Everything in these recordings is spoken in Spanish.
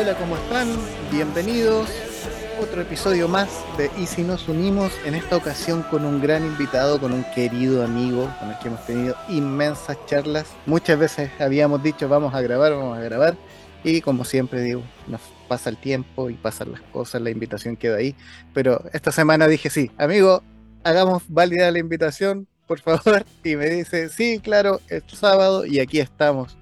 Hola, ¿cómo están? Bienvenidos. Otro episodio más de Y si nos unimos, en esta ocasión con un gran invitado, con un querido amigo con el que hemos tenido inmensas charlas. Muchas veces habíamos dicho vamos a grabar, vamos a grabar. Y como siempre digo, nos pasa el tiempo y pasan las cosas, la invitación queda ahí. Pero esta semana dije sí, amigo, hagamos válida la invitación, por favor. Y me dice, sí, claro, es sábado y aquí estamos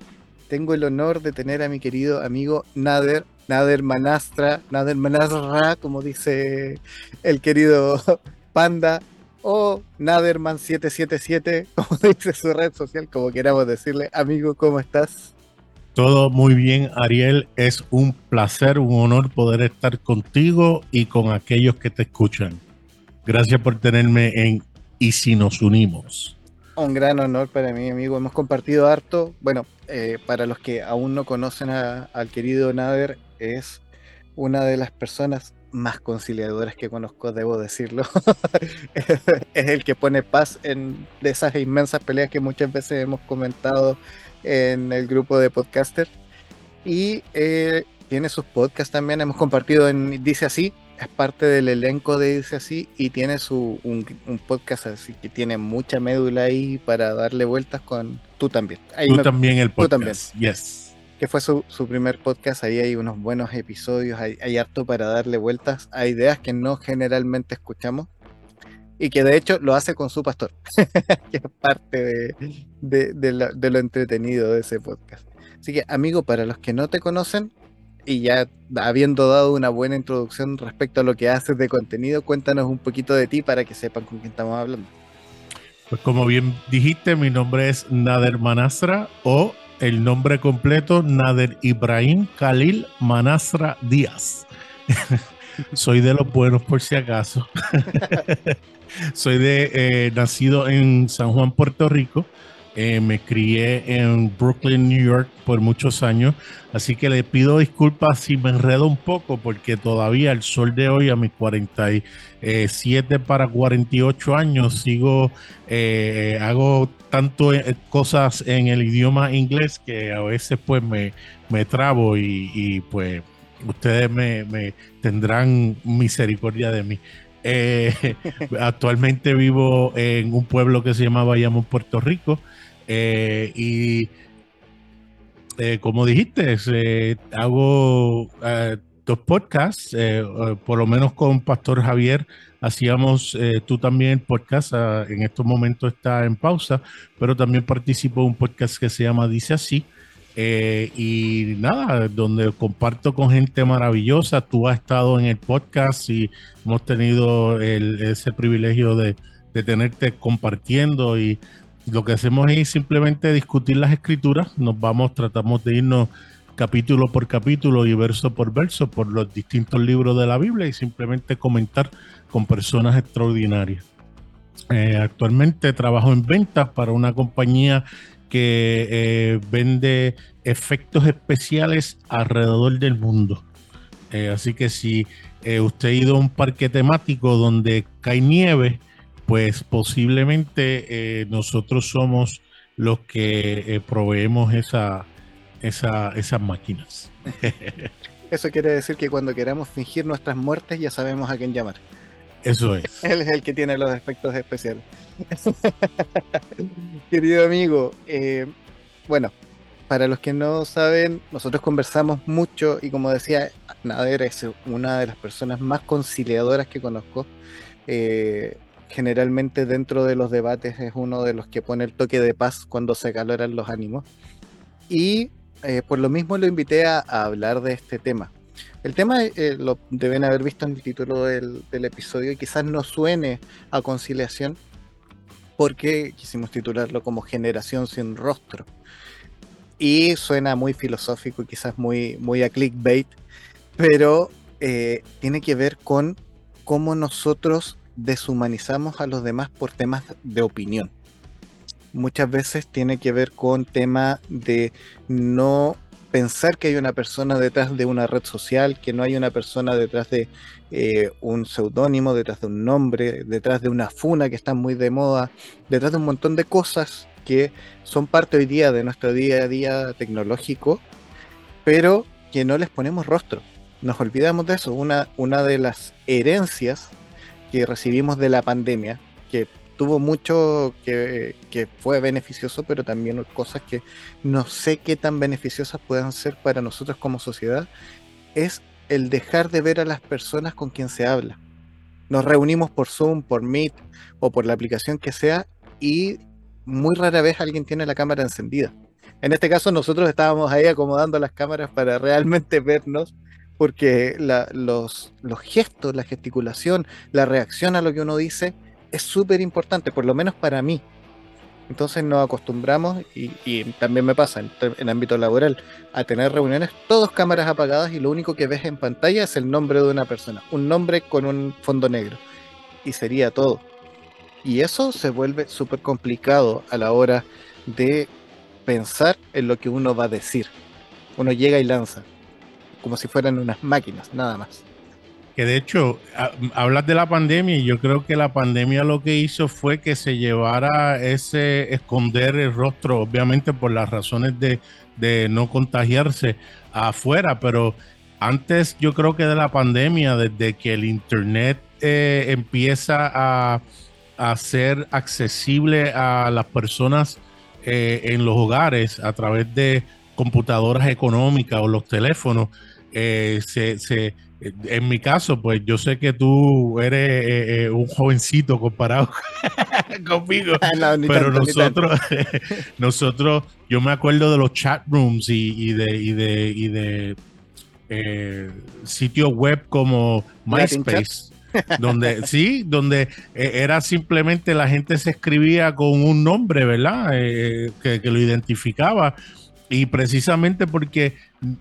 tengo el honor de tener a mi querido amigo Nader, Nader Manastra, Nader Manastra, como dice el querido Panda, o Naderman777, como dice su red social, como queramos decirle. Amigo, ¿cómo estás? Todo muy bien, Ariel. Es un placer, un honor poder estar contigo y con aquellos que te escuchan. Gracias por tenerme en Y si nos unimos. Un gran honor para mí, amigo. Hemos compartido harto. Bueno, eh, para los que aún no conocen al querido Nader, es una de las personas más conciliadoras que conozco, debo decirlo. es el que pone paz en de esas inmensas peleas que muchas veces hemos comentado en el grupo de podcasters. Y eh, tiene sus podcasts también, hemos compartido en Dice Así, es parte del elenco de Dice Así y tiene su un, podcast así que tiene mucha médula ahí para darle vueltas con tú también. tú también el podcast. Tú también. Yes. Que fue su, primer podcast, ahí hay unos buenos episodios, hay, hay harto para darle vueltas a ideas que no generalmente escuchamos y que de hecho lo hace con su pastor, que es parte de, de lo entretenido de ese podcast. Así que, amigo, para los que no te conocen, y ya habiendo dado una buena introducción respecto a lo que haces de contenido, cuéntanos un poquito de ti para que sepan con quién estamos hablando. Pues como bien dijiste, mi nombre es Nader Manasra o el nombre completo Nader Ibrahim Khalil Manasra Díaz. Soy de los buenos por si acaso. Soy de eh, nacido en San Juan, Puerto Rico eh, me crié en Brooklyn, New York por muchos años, así que le pido disculpas si me enredo un poco porque todavía el sol de hoy a mis 47 para 48 años sigo, eh, hago tanto eh, cosas en el idioma inglés que a veces pues me, me trabo y, pues ustedes me, tendrán misericordia de mí. actualmente vivo en un pueblo que se llama Bayamón, Puerto Rico. Eh, y eh, como dijiste, eh, hago dos podcasts, por lo menos con Pastor Javier hacíamos tú también el podcast, ah, en estos momentos está en pausa, pero también participo en un podcast que se llama Dice Así. y nada, donde comparto con gente maravillosa. Tú has estado en el podcast y hemos tenido ese privilegio de, de tenerte compartiendo y lo que hacemos es simplemente discutir las escrituras, nos vamos, tratamos de irnos capítulo por capítulo y verso por verso por los distintos libros de la Biblia y simplemente comentar con personas extraordinarias. Eh, actualmente trabajo en ventas para una compañía que eh, vende efectos especiales alrededor del mundo. Eh, así que si usted ha ido a un parque temático donde cae nieve, pues posiblemente eh, nosotros somos los que eh, proveemos esa, esas máquinas. Eso quiere decir que cuando queramos fingir nuestras muertes ya sabemos a quién llamar. Eso es. Él es el que tiene los efectos especiales. Querido amigo, eh, bueno, para los que no saben, nosotros conversamos mucho y como decía, Nader es una de las personas más conciliadoras que conozco generalmente dentro de los debates es uno de los que pone el toque de paz cuando se caloran los ánimos. Y eh, por lo mismo lo invité a, hablar de este tema. El tema eh, lo deben haber visto en el título del, episodio y quizás no suene a conciliación porque quisimos titularlo como generación sin rostro. Y suena muy filosófico y quizás muy, muy a clickbait, pero eh, tiene que ver con cómo nosotros deshumanizamos a los demás por temas de opinión. Muchas veces tiene que ver con tema de no pensar que hay una persona detrás de una red social, que no hay una persona detrás de eh, un seudónimo, detrás de un nombre, detrás de una funa que está muy de moda, detrás de un montón de cosas que son parte hoy día de nuestro día a día tecnológico, pero que no les ponemos rostro. Nos olvidamos de eso. Una, una de las herencias que recibimos de la pandemia, que tuvo mucho que, que, fue beneficioso, pero también cosas que no sé qué tan beneficiosas puedan ser para nosotros como sociedad, es el dejar de ver a las personas con quien se habla. Nos reunimos por Zoom, por Meet o por la aplicación que sea y muy rara vez alguien tiene la cámara encendida. En este caso nosotros estábamos ahí acomodando las cámaras para realmente vernos porque los, gestos, la gesticulación, la reacción a lo que uno dice es súper importante, por lo menos para mí. Entonces nos acostumbramos, y, también me pasa en, el ámbito laboral, a tener reuniones todos cámaras apagadas y lo único que ves en pantalla es el nombre de una persona, un nombre con un fondo negro. Y sería todo. Y eso se vuelve súper complicado a la hora de pensar en lo que uno va a decir. Uno llega y lanza, como si fueran unas máquinas, nada más. Que de hecho hablas de la pandemia y yo creo que la pandemia lo que hizo fue que se llevara ese esconder el rostro, obviamente por las razones de, no contagiarse afuera, pero antes yo creo que de la pandemia, desde que el Internet eh, empieza a, a, ser accesible a las personas eh, en los hogares a través de computadoras económicas o los teléfonos, eh, se, se en mi caso, pues yo sé que tú eres eh, eh, un jovencito comparado conmigo, pero nosotros, nosotros, yo me acuerdo de los chat rooms y, de, y de, y de eh, sitios web como MySpace. donde sí, donde era simplemente la gente se escribía con un nombre, ¿verdad? que, que, lo identificaba y precisamente porque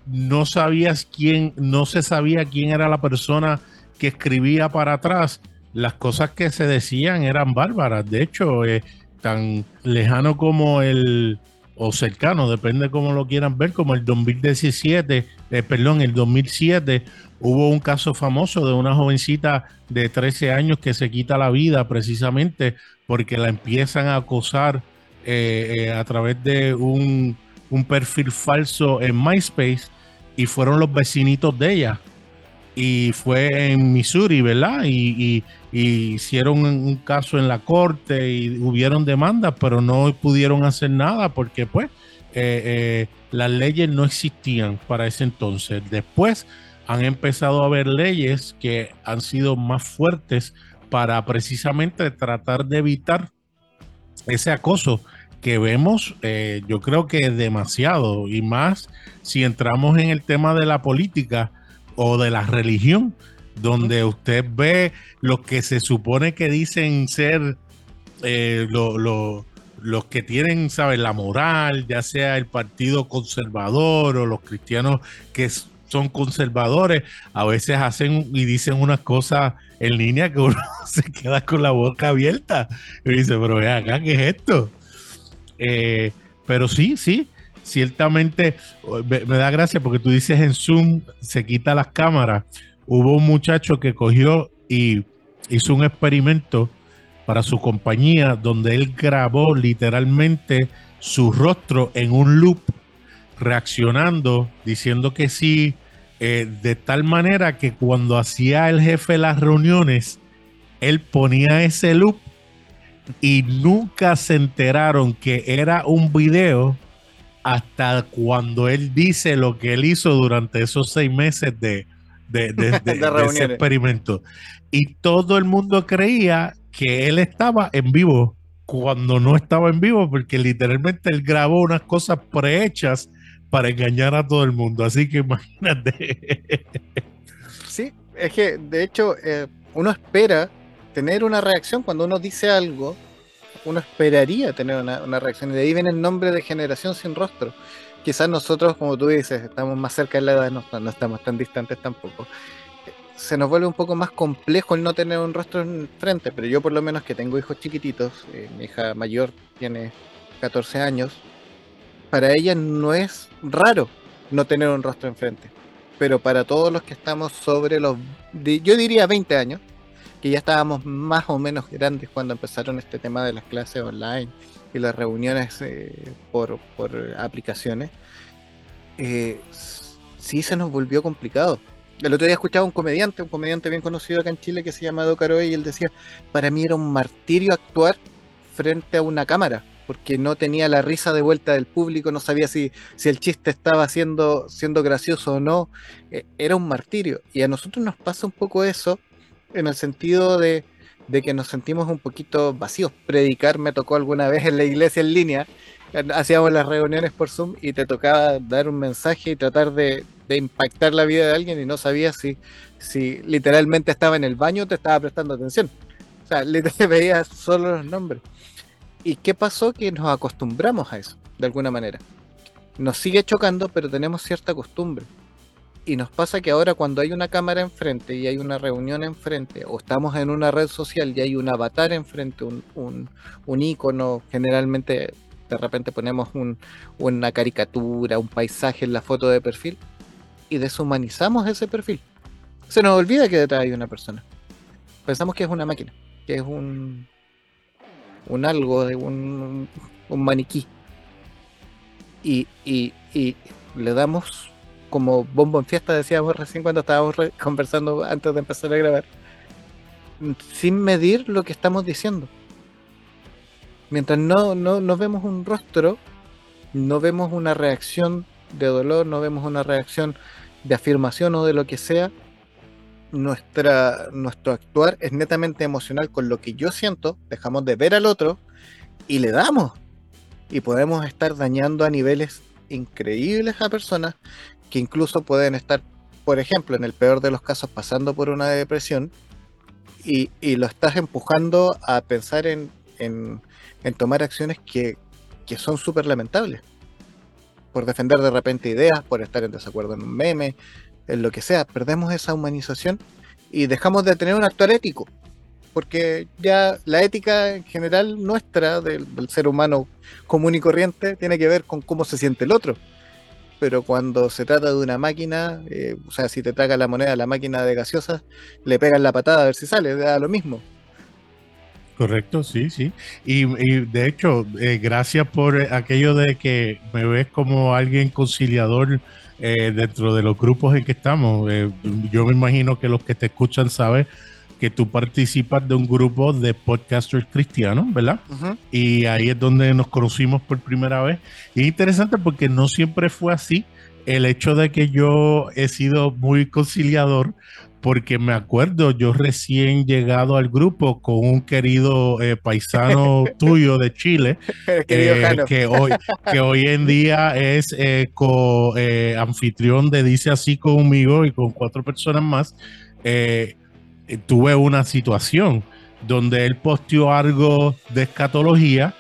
no sabías quién, no se sabía quién era la persona que escribía para atrás, las cosas que se decían eran bárbaras. De hecho, eh, tan lejano como el, o cercano, depende cómo lo quieran ver, como el 2017, eh, perdón, el 2007, hubo un caso famoso de una jovencita de 13 años que se quita la vida precisamente porque la empiezan a acosar eh, a través de un un perfil falso en MySpace y fueron los vecinitos de ella. Y fue en Missouri, ¿verdad? Y, hicieron un caso en la corte y hubieron demandas, pero no pudieron hacer nada porque pues eh, eh, las leyes no existían para ese entonces. Después han empezado a haber leyes que han sido más fuertes para precisamente tratar de evitar ese acoso que vemos, eh, yo creo que es demasiado, y más si entramos en el tema de la política o de la religión, donde usted ve los que se supone que dicen ser eh, los que tienen, ¿sabes?, la moral, ya sea el partido conservador o los cristianos que son conservadores, a veces hacen y dicen unas cosas en línea que uno se queda con la boca abierta y dice, pero ve acá, ¿qué es esto? Eh, pero sí, sí, ciertamente me, da gracia porque tú dices en Zoom se quita las cámaras. Hubo un muchacho que cogió y hizo un experimento para su compañía donde él grabó literalmente su rostro en un loop reaccionando, diciendo que sí, eh, de tal manera que cuando hacía el jefe las reuniones, él ponía ese loop y nunca se enteraron que era un video hasta cuando él dice lo que él hizo durante esos seis meses de, de, ese experimento. Y todo el mundo creía que él estaba en vivo cuando no estaba en vivo, porque literalmente él grabó unas cosas prehechas para engañar a todo el mundo. Así que imagínate. Sí, es que de hecho eh, uno espera tener una reacción cuando uno dice algo, uno esperaría tener una, reacción. Y de ahí viene el nombre de generación sin rostro. Quizás nosotros, como tú dices, estamos más cerca de la edad, no, estamos tan distantes tampoco. Se nos vuelve un poco más complejo el no tener un rostro en frente, pero yo por lo menos que tengo hijos chiquititos, eh, mi hija mayor tiene 14 años, para ella no es raro no tener un rostro enfrente. Pero para todos los que estamos sobre los, yo diría 20 años, que ya estábamos más o menos grandes cuando empezaron este tema de las clases online y las reuniones eh, por, aplicaciones, eh, sí se nos volvió complicado. El otro día escuchaba un comediante, un comediante bien conocido acá en Chile que se llama Do y él decía, para mí era un martirio actuar frente a una cámara, porque no tenía la risa de vuelta del público, no sabía si, si el chiste estaba siendo, siendo gracioso o no, e, era un martirio. Y a nosotros nos pasa un poco eso, en el sentido de, que nos sentimos un poquito vacíos. Predicar me tocó alguna vez en la iglesia en línea, hacíamos las reuniones por Zoom y te tocaba dar un mensaje y tratar de, impactar la vida de alguien y no sabías si, si literalmente estaba en el baño o te estaba prestando atención. O sea, literalmente veías solo los nombres. ¿Y qué pasó? Que nos acostumbramos a eso, de alguna manera. Nos sigue chocando, pero tenemos cierta costumbre. Y nos pasa que ahora cuando hay una cámara enfrente y hay una reunión enfrente, o estamos en una red social y hay un avatar enfrente, un, un, un icono, generalmente de repente ponemos una caricatura, un paisaje en la foto de perfil y deshumanizamos ese perfil. Se nos olvida que detrás hay una persona. Pensamos que es una máquina, que es un, un algo, un, un maniquí. Y, y, le damos como bombo en fiesta, decíamos recién cuando estábamos conversando antes de empezar a grabar, sin medir lo que estamos diciendo. Mientras no, no, vemos un rostro, no vemos una reacción de dolor, no vemos una reacción de afirmación o de lo que sea, nuestra, nuestro actuar es netamente emocional con lo que yo siento, dejamos de ver al otro y le damos. Y podemos estar dañando a niveles increíbles a personas que incluso pueden estar, por ejemplo, en el peor de los casos, pasando por una depresión y, lo estás empujando a pensar en, tomar acciones que, son súper lamentables. Por defender de repente ideas, por estar en desacuerdo en un meme, en lo que sea. Perdemos esa humanización y dejamos de tener un actuar ético. Porque ya la ética en general nuestra, del, ser humano común y corriente, tiene que ver con cómo se siente el otro. Pero cuando se trata de una máquina, eh, o sea, si te traga la moneda a la máquina de gaseosas, le pegan la patada a ver si sale, da lo mismo. Correcto, sí, sí. Y, de hecho, eh, gracias por aquello de que me ves como alguien conciliador eh, dentro de los grupos en que estamos. Yo me imagino que los que te escuchan saben que tú participas de un grupo de podcasters cristianos, ¿verdad? Y ahí es donde nos conocimos por primera vez. Y es interesante porque no siempre fue así. El hecho de que yo he sido muy conciliador porque me acuerdo, yo recién llegado al grupo con un querido eh, paisano tuyo de Chile, eh, que, hoy, que hoy en día es eh, co-anfitrión de Dice Así conmigo y con cuatro personas más, tuve una situación donde él posteó algo de escatología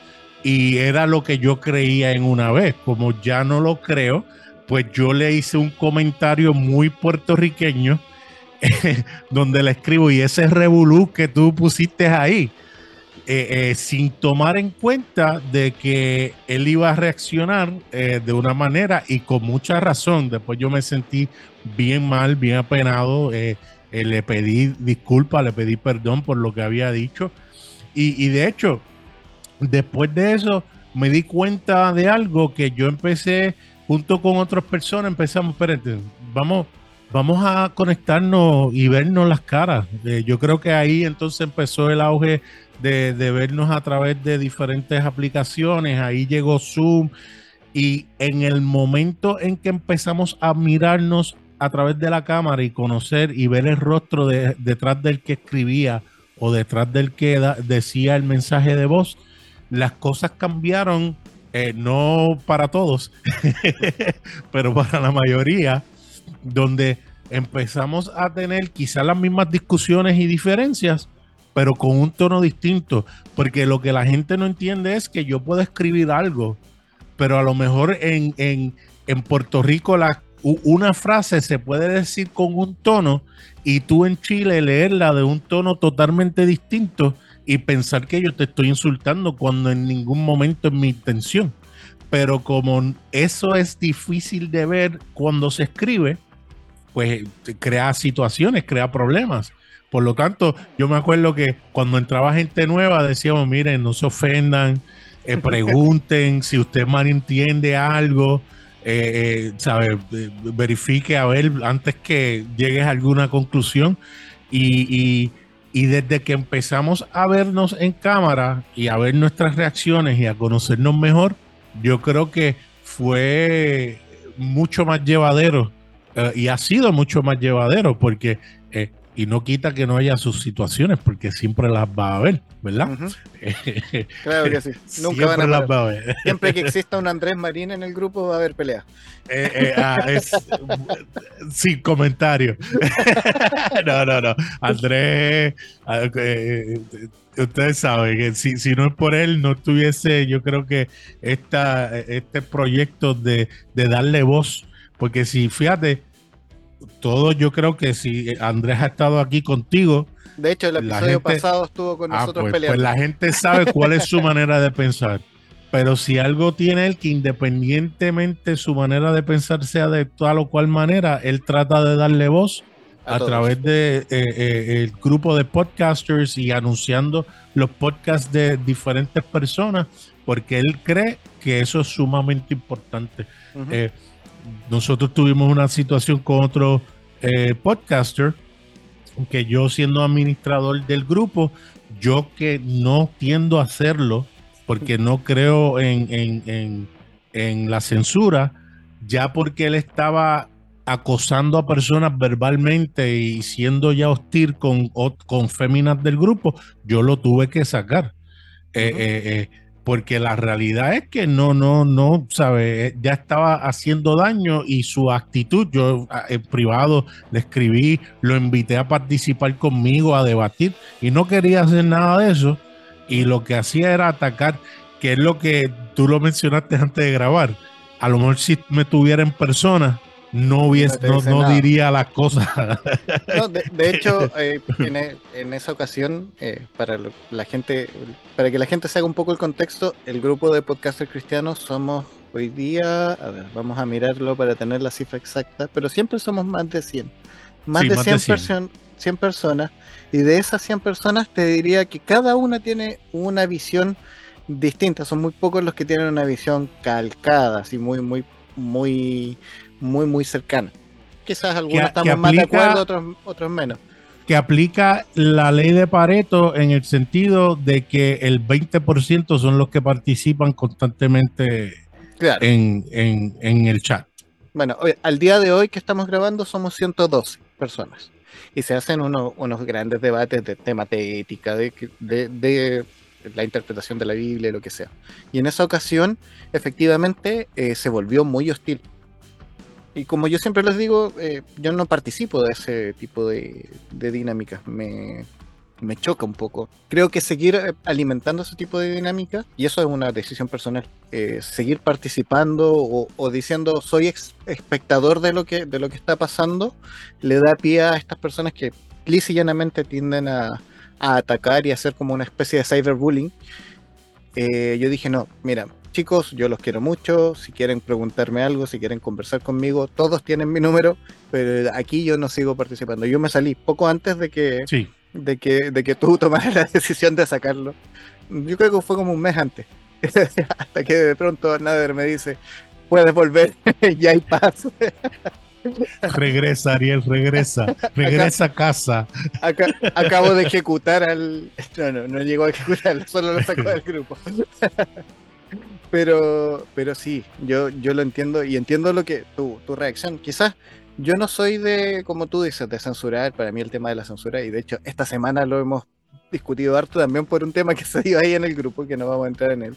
y era lo que yo creía en una vez, como ya no lo creo, pues yo le hice un comentario muy puertorriqueño donde le escribo y ese revolú que tú pusiste ahí, eh, eh, sin tomar en cuenta de que él iba a reaccionar eh, de una manera y con mucha razón. Después yo me sentí bien mal, bien apenado. Le pedí disculpas, le pedí perdón por lo que había dicho. Y, y de hecho, después de eso, me di cuenta de algo que yo empecé junto con otras personas, empezamos, espérate, vamos, vamos a conectarnos y vernos las caras. Eh, yo creo que ahí entonces empezó el auge de, vernos a través de diferentes aplicaciones. Ahí llegó Zoom. Y en el momento en que empezamos a mirarnos a través de la cámara y conocer y ver el rostro de, detrás del que escribía o detrás del que decía el mensaje de voz, las cosas cambiaron, eh, no para todos, pero para la mayoría donde empezamos a tener quizás las mismas discusiones y diferencias, pero con un tono distinto, porque lo que la gente no entiende es que yo puedo escribir algo, pero a lo mejor en, en, Puerto Rico la, una frase se puede decir con un tono y tú en Chile leerla de un tono totalmente distinto y pensar que yo te estoy insultando cuando en ningún momento es mi intención. Pero como eso es difícil de ver cuando se escribe, pues crea situaciones, crea problemas. Por lo tanto, yo me acuerdo que cuando entraba gente nueva decíamos, miren, no se ofendan, eh, pregunten si usted malentiende algo. Eh, ¿sabes? Verifique a ver antes que llegues a alguna conclusión. Y, y, desde que empezamos a vernos en cámara y a ver nuestras reacciones y a conocernos mejor, yo creo que fue mucho más llevadero y ha sido mucho más llevadero porque y no quita que no haya sus situaciones, porque siempre las va a haber, ¿verdad? claro que sí. Nunca van a, las va a ver. Siempre que exista un Andrés Marín en el grupo va a haber pelea. Eh, eh, ah, sin comentario. no, no, no. Andrés, ah, eh, ustedes saben que si, si, no es por él, no tuviese, yo creo que esta, este proyecto de, de darle voz, porque si fíjate, todo yo creo que si Andrés ha estado aquí contigo. De hecho, el episodio pasado estuvo con ah, nosotros pues, peleando. Pues la gente sabe cuál es su manera de pensar. Pero si algo tiene él que independientemente su manera de pensar sea de tal o cual manera, él trata de darle voz a, través de eh, eh, el grupo de podcasters y anunciando los podcasts de diferentes personas, porque él cree que eso es sumamente importante nosotros tuvimos una situación con otro eh, podcaster que yo siendo administrador del grupo, yo que no tiendo a hacerlo porque no creo en, la censura, ya porque él estaba acosando a personas verbalmente y siendo ya hostil con, con féminas del grupo, yo lo tuve que sacar. Eh, eh, porque la realidad es que no, no, no, sabe, ya estaba haciendo daño y su actitud, yo en privado le escribí, lo invité a participar conmigo, a debatir y no quería hacer nada de eso y lo que hacía era atacar, que es lo que tú lo mencionaste antes de grabar. A lo mejor si me tuviera en persona, no, hubiese, no, diría las cosas. de, hecho, eh, e, en, esa ocasión, eh, para la gente, para que la gente se haga un poco el contexto, el grupo de podcasters cristianos somos hoy día, a ver, vamos a mirarlo para tener la cifra exacta, pero siempre somos más de 100. Más, de, 100, 100 personas. Y de esas 100 personas te diría que cada una tiene una visión distinta. Son muy pocos los que tienen una visión calcada, así muy, muy, muy muy, muy cercana. Quizás algunos estamos más de acuerdo, otros, otros menos. Que aplica la ley de Pareto en el sentido de que el 20% son los que participan constantemente en, el chat. Bueno, al día de hoy que estamos grabando somos 112 personas y se hacen unos grandes debates de temas de ética, de, de, la interpretación de la Biblia, lo que sea. Y en esa ocasión, efectivamente, eh, se volvió muy hostil y como yo siempre les digo, eh, yo no participo de ese tipo de, dinámicas. Me, choca un poco. Creo que seguir eh, alimentando ese tipo de dinámica, y eso es una decisión personal, eh, seguir participando o, diciendo soy espectador de lo, que, de está pasando, le da pie a estas personas que lisa tienden a, atacar y hacer como una especie de cyberbullying. yo dije, no, mira, chicos, yo los quiero mucho, si quieren preguntarme algo, si quieren conversar conmigo, todos tienen mi número, pero aquí yo no sigo participando. Yo me salí poco antes de que, de que, de que tú tomaras la decisión de sacarlo. Yo creo que fue como un mes antes. Hasta que de pronto Nader me dice, puedes volver, ya hay paz. Regresa, Ariel, regresa. Regresa a casa. acabo de ejecutar al. No, no, no llegó a ejecutar, solo lo sacó del grupo. Pero, pero sí, yo, yo lo entiendo y entiendo lo que tu, tu reacción. Quizás yo no soy de, como tú dices, de censurar. Para mí el tema de la censura, y de hecho esta semana lo hemos discutido harto también por un tema que se dio ahí en el grupo, que no vamos a entrar en él.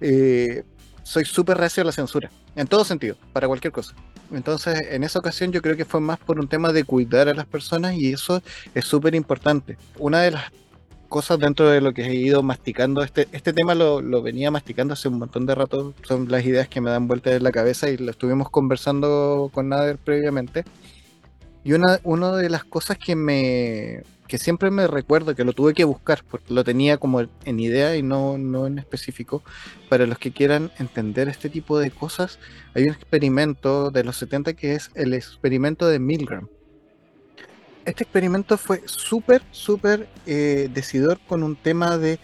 Eh, soy súper reacio a la censura, en todo sentido, para cualquier cosa. Entonces, en esa ocasión yo creo que fue más por un tema de cuidar a las personas y eso es súper importante. Una de las cosas dentro de lo que he ido masticando. Este, este tema lo, venía masticando hace un montón de rato. Son las ideas que me dan vuelta en la cabeza y lo estuvimos conversando con Nader previamente. Y una, una de las cosas que me que siempre me recuerdo que lo tuve que buscar, porque lo tenía como en idea y no, no en específico. Para los que quieran entender este tipo de cosas, hay un experimento de los 70 que es el experimento de Milgram este experimento fue súper, súper eh, decidor con un tema de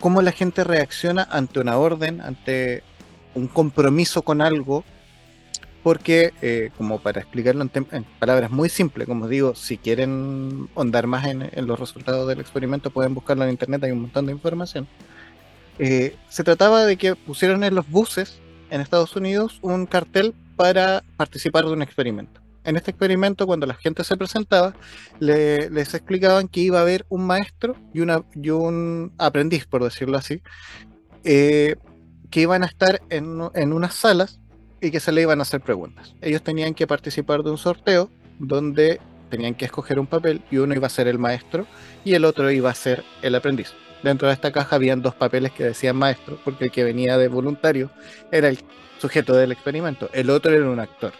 cómo la gente reacciona ante una orden, ante un compromiso con algo porque, eh, como para explicarlo en, palabras muy simples, como digo, si quieren ahondar más en, los resultados del experimento, pueden buscarlo en internet, hay un montón de información. Eh, se trataba de que pusieran en los buses en Estados Unidos un cartel para participar de un experimento. En este experimento, cuando la gente se presentaba, les explicaban que iba a haber un maestro y un aprendiz, por decirlo así, eh, que iban a estar en, en unas salas y que se le iban a hacer preguntas. Ellos tenían que participar de un sorteo donde tenían que escoger un papel y uno iba a ser el maestro y el otro iba a ser el aprendiz. Dentro de esta caja habían dos papeles que decían maestro, porque el que venía de voluntario era el sujeto del experimento, el otro era un actor.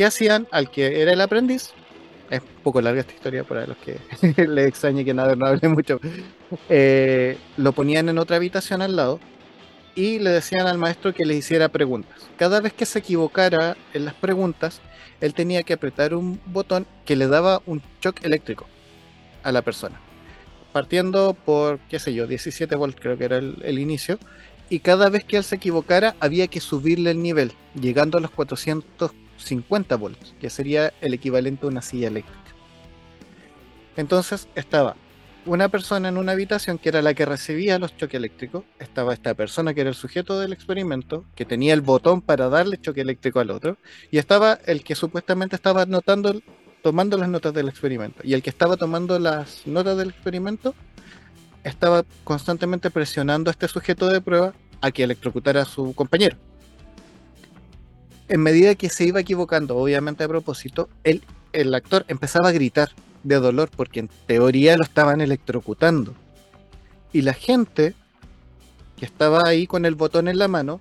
¿Qué hacían al que era el aprendiz? Es un poco larga esta historia para los que les extrañe que nada no hable mucho. Eh, lo ponían en otra habitación al lado y le decían al maestro que le hiciera preguntas. Cada vez que se equivocara en las preguntas, él tenía que apretar un botón que le daba un shock eléctrico a la persona. Partiendo por, qué sé yo, 17 volts creo que era el, inicio. Y cada vez que él se equivocara había que subirle el nivel, llegando a los 450 volts, que sería el equivalente a una silla eléctrica. Entonces estaba una persona en una habitación que era la que recibía los choques eléctricos, estaba esta persona que era el sujeto del experimento, que tenía el botón para darle choque eléctrico al otro, y estaba el que supuestamente estaba anotando, tomando las notas del experimento. Y el que estaba tomando las notas del experimento estaba constantemente presionando a este sujeto de prueba a que electrocutara a su compañero. En medida que se iba equivocando, obviamente a propósito, el, el actor empezaba a gritar de dolor porque en teoría lo estaban electrocutando. Y la gente que estaba ahí con el botón en la mano,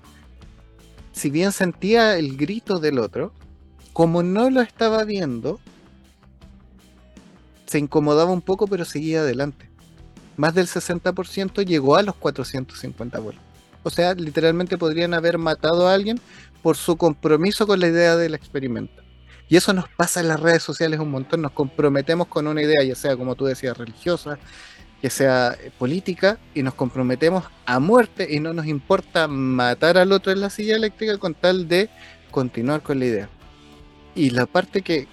si bien sentía el grito del otro, como no lo estaba viendo, se incomodaba un poco pero seguía adelante. Más del 60% llegó a los 450 vuelos. O sea, literalmente podrían haber matado a alguien por su compromiso con la idea del experimento. Y eso nos pasa en las redes sociales un montón, nos comprometemos con una idea, ya sea como tú decías, religiosa, que sea eh, política, y nos comprometemos a muerte y no nos importa matar al otro en la silla eléctrica con tal de continuar con la idea. Y la parte que,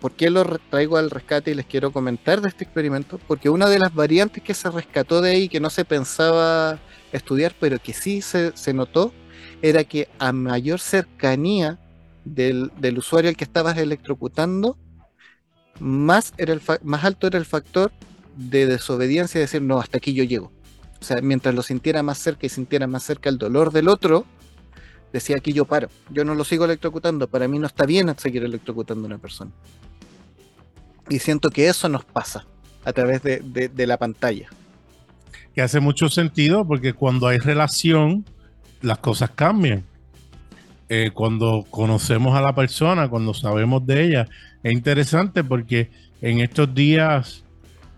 ¿por qué lo traigo al rescate y les quiero comentar de este experimento? Porque una de las variantes que se rescató de ahí, que no se pensaba estudiar, pero que sí se, se notó, era que a mayor cercanía del, usuario al que estabas electrocutando, más, era el más alto era el factor de desobediencia, decir, no, hasta aquí yo llego. O sea, mientras lo sintiera más cerca y sintiera más cerca el dolor del otro, decía, aquí yo paro, yo no lo sigo electrocutando, para mí no está bien seguir electrocutando a una persona. Y siento que eso nos pasa a través de, de la pantalla. Que hace mucho sentido porque cuando hay relación, las cosas cambian. Eh, cuando conocemos a la persona, cuando sabemos de ella. Es interesante porque en estos días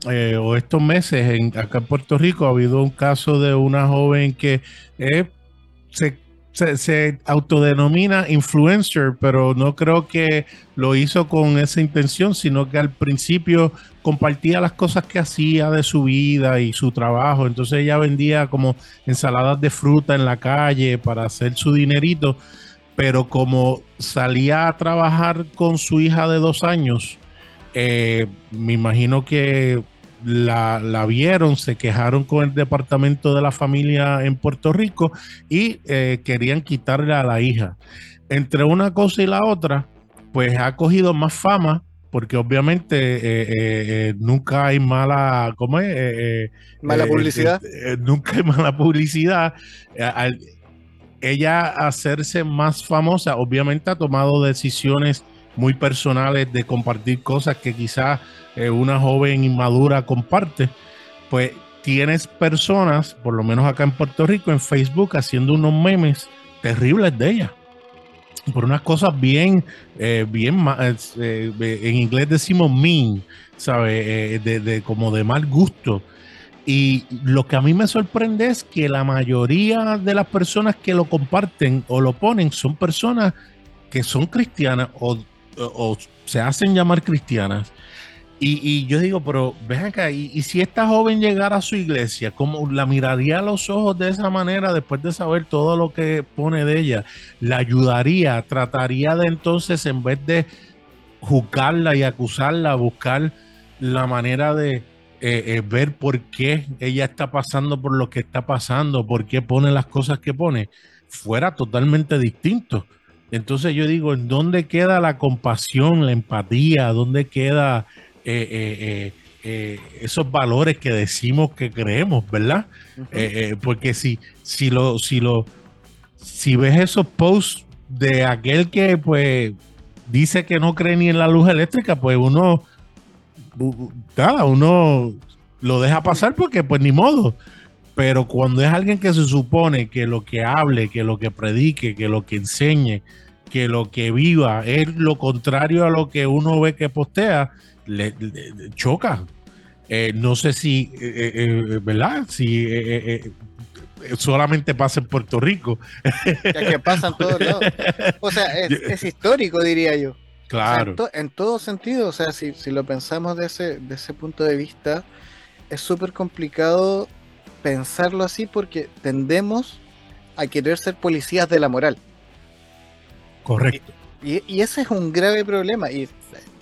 eh, o estos meses en, acá en Puerto Rico ha habido un caso de una joven que eh, se, se, autodenomina influencer, pero no creo que lo hizo con esa intención, sino que al principio compartía las cosas que hacía de su vida y su trabajo. Entonces ella vendía como ensaladas de fruta en la calle para hacer su dinerito pero como salía a trabajar con su hija de dos años, eh, me imagino que la, vieron, se quejaron con el departamento de la familia en Puerto Rico y eh, querían quitarle a la hija. Entre una cosa y la otra, pues ha cogido más fama porque obviamente eh, nunca hay mala, ¿cómo es? mala publicidad. nunca hay mala publicidad ella hacerse más famosa, obviamente ha tomado decisiones muy personales de compartir cosas que quizás eh, una joven inmadura comparte, pues tienes personas, por lo menos acá en Puerto Rico, en Facebook, haciendo unos memes terribles de ella. Por unas cosas bien, eh, bien, eh, en inglés decimos mean, ¿sabes? de, como de mal gusto. Y lo que a mí me sorprende es que la mayoría de las personas que lo comparten o lo ponen son personas que son cristianas o, se hacen llamar cristianas Y, yo digo, pero ven acá, y, si esta joven llegara a su iglesia, ¿cómo la miraría a los ojos de esa manera después de saber todo lo que pone de ella? ¿La ayudaría? ¿Trataría de entonces, en vez de juzgarla y acusarla, buscar la manera de eh, eh, ver por qué ella está pasando por lo que está pasando, por qué pone las cosas que pone? Fuera totalmente distinto. Entonces yo digo, ¿en dónde queda la compasión, la empatía? ¿Dónde queda eh, eh, eh, esos valores que decimos que creemos, ¿verdad? porque si, si lo, si lo, si ves esos posts de aquel que pues dice que no cree ni en la luz eléctrica, pues uno, nada, uno lo deja pasar porque pues ni modo. Pero cuando es alguien que se supone que lo que hable, que lo que predique, que lo que enseñe, que lo que viva es lo contrario a lo que uno ve que postea, le, choca. Eh, no sé si, eh, eh, ¿verdad? Si solamente pasa en Puerto Rico. que pasa en todos lados. O sea, es, histórico, diría yo. Claro. en, todo sentido, o sea, si, si lo pensamos de ese, de ese punto de vista, es súper complicado pensarlo así porque tendemos a querer ser policías de la moral. Correcto. Y, ese es un grave problema. Y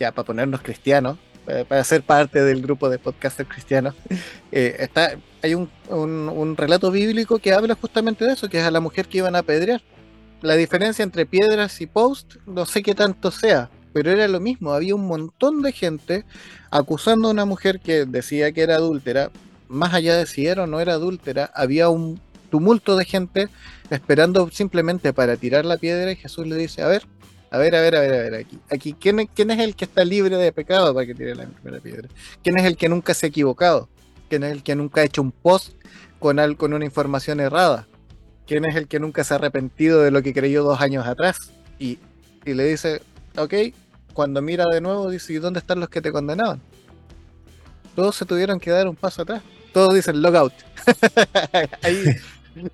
ya para ponernos cristianos, para, ser parte del grupo de podcasters cristianos, eh, está, hay un, un, relato bíblico que habla justamente de eso, que es a la mujer que iban a apedrear. La diferencia entre piedras y post, no sé qué tanto sea, pero era lo mismo. Había un montón de gente acusando a una mujer que decía que era adúltera. Más allá de si era o no era adúltera, había un tumulto de gente esperando simplemente para tirar la piedra y Jesús le dice, a ver, a ver, a ver, a ver, a ver, aquí, aquí ¿quién, ¿quién es el que está libre de pecado para que tire la primera piedra? ¿Quién es el que nunca se ha equivocado? ¿Quién es el que nunca ha hecho un post con, con una información errada? ¿Quién es el que nunca se ha arrepentido de lo que creyó dos años atrás? Y, y le dice, ok, cuando mira de nuevo, dice, ¿y dónde están los que te condenaban? Todos se tuvieron que dar un paso atrás. Todos dicen logout. Ahí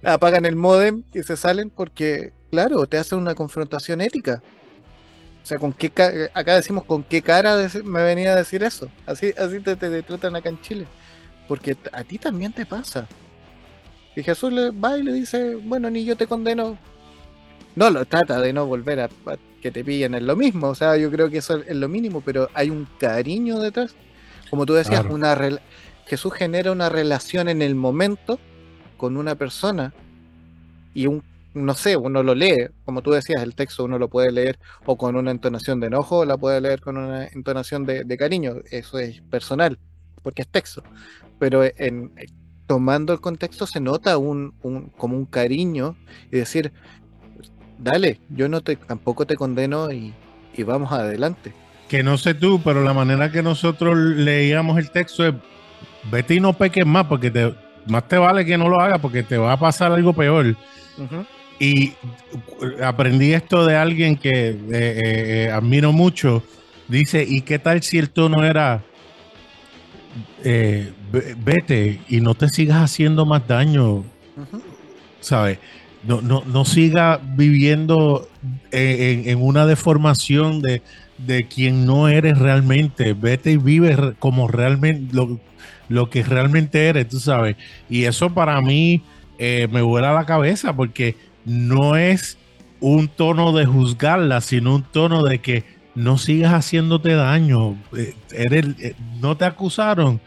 apagan el modem y se salen porque, claro, te hacen una confrontación ética. O sea, ¿con qué acá decimos con qué cara me venía a decir eso. Así, así te, te, acá en Chile. Porque a ti también te pasa. Y Jesús le va y le dice, bueno, ni yo te condeno. No, lo trata de no volver a, que te pillen en lo mismo. O sea, yo creo que eso es lo mínimo, pero hay un cariño detrás. Como tú decías, una Jesús genera una relación en el momento con una persona y un no sé, uno lo lee, como tú decías, el texto uno lo puede leer o con una entonación de enojo o la puede leer con una entonación de, cariño, eso es personal, porque es texto, pero en, tomando el contexto se nota un, como un cariño y decir, dale, yo no te, tampoco te condeno y, y vamos adelante. Que no sé tú, pero la manera que nosotros leíamos el texto es, vete y no peques más, porque te, más te vale que no lo hagas, porque te va a pasar algo peor. Y aprendí esto de alguien que eh, eh, eh, admiro mucho. Dice, ¿y qué tal si el tono era, vete y no te sigas haciendo más daño? ¿Sabes? No, no, no siga viviendo en, una deformación de, de, quien no eres realmente. Vete y vive como realmente lo, lo que realmente eres, tú sabes. Y eso para mí me vuela la cabeza porque no es un tono de juzgarla, sino un tono de que no sigas haciéndote daño. Eh, eres, eh, no te acusaron,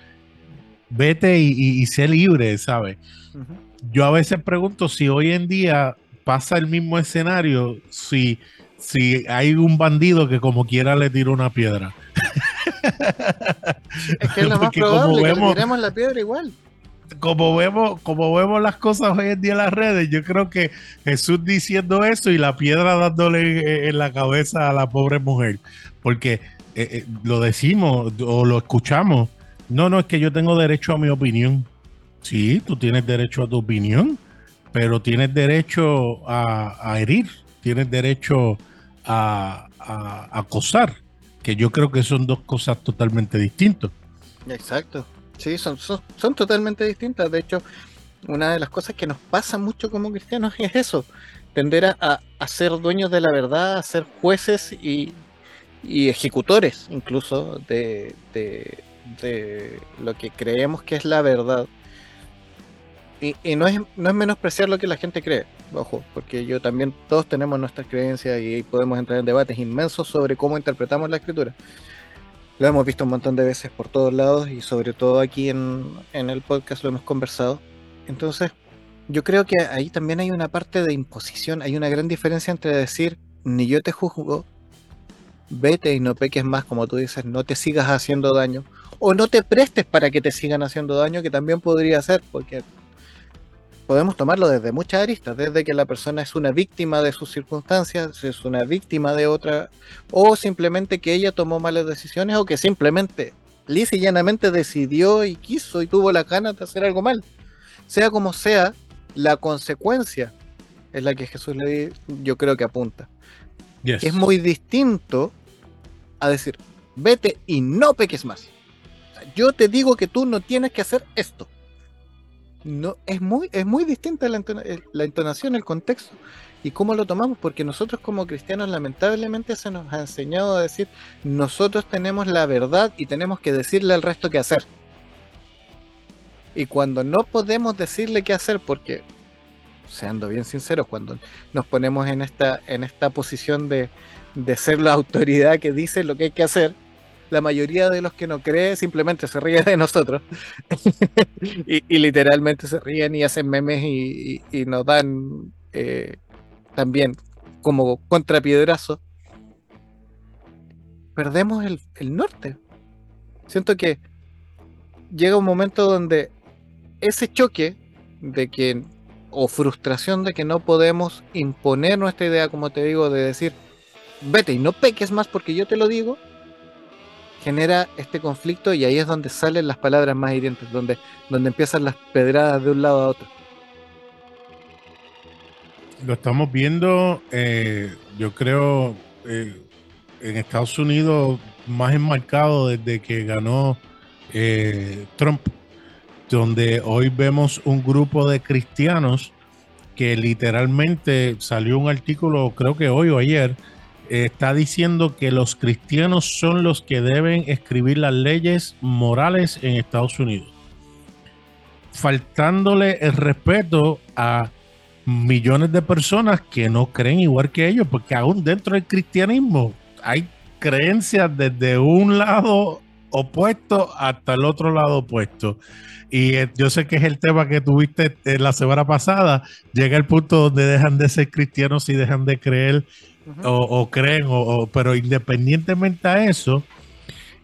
vete y, sé libre, ¿sabes? Yo a veces pregunto si hoy en día pasa el mismo escenario, si, si hay un bandido que como quiera le tira una piedra. Es que es lo más probable, que le la piedra igual como vemos, como vemos las cosas hoy en día en las redes, yo creo que Jesús diciendo eso y la piedra dándole en la cabeza a la pobre mujer, porque eh, eh, lo decimos o lo escuchamos. No, no, es que yo tengo derecho a mi opinión. Sí, tú tienes derecho a tu opinión, pero tienes derecho a, herir, tienes derecho a, a acosar, que yo creo que son dos cosas totalmente distintas. Exacto. Sí, son, son, totalmente distintas. De hecho, una de las cosas que nos pasa mucho como cristianos es eso, tender a, ser dueños de la verdad, a ser jueces y, ejecutores incluso de, de, lo que creemos que es la verdad. Y, y, no, es, no es menospreciar lo que la gente cree, ojo, porque yo también, todos tenemos nuestras creencias y podemos entrar en debates inmensos sobre cómo interpretamos la escritura. Lo hemos visto un montón de veces por todos lados y sobre todo aquí en, en el podcast lo hemos conversado. Entonces, yo creo que ahí también hay una parte de imposición, hay una gran diferencia entre decir, ni yo te juzgo, vete y no peques más, como tú dices, no te sigas haciendo daño, o no te prestes para que te sigan haciendo daño, que también podría ser, porque podemos tomarlo desde muchas aristas, desde que la persona es una víctima de sus circunstancias, es una víctima de otra, o simplemente que ella tomó malas decisiones, o que simplemente, lisa y llanamente decidió y quiso y tuvo la ganas de hacer algo mal. Sea como sea, la consecuencia es la que Jesús le yo creo que apunta. Es muy distinto a decir, vete y no peques más. Yo te digo que tú no tienes que hacer esto. No, es muy, es muy distinta la, la entonación, el contexto y cómo lo tomamos, porque nosotros como cristianos lamentablemente se nos ha enseñado a decir, nosotros tenemos la verdad y tenemos que decirle al resto qué hacer. Y cuando no podemos decirle qué hacer, porque, seando bien sinceros, cuando nos ponemos en esta, en esta posición de, ser la autoridad que dice lo que hay que hacer, la mayoría de los que no creen simplemente se ríen de nosotros y, literalmente se ríen y hacen memes y, nos dan eh, también como contrapiedrazo. Perdemos el, el norte. Siento que llega un momento donde ese choque de que, o frustración de que no podemos imponer nuestra idea, como te digo, de decir, vete y no peques más porque yo te lo digo, genera este conflicto y ahí es donde salen las palabras más hirientes, donde, donde empiezan las pedradas de un lado a otro. Lo estamos viendo, eh, yo creo, eh, en Estados Unidos más enmarcado desde que ganó eh, Trump donde hoy vemos un grupo de cristianos que literalmente salió un artículo, creo que hoy o ayer, está diciendo que los cristianos son los que deben escribir las leyes morales en Estados Unidos, faltándole el respeto a millones de personas que no creen igual que ellos, porque aún dentro del cristianismo hay creencias desde un lado opuesto hasta el otro lado opuesto. Y eh, yo sé que es el tema que tuviste eh, la semana pasada. Llega el punto donde dejan de ser cristianos y dejan de creer o, creen, o, pero independientemente a eso,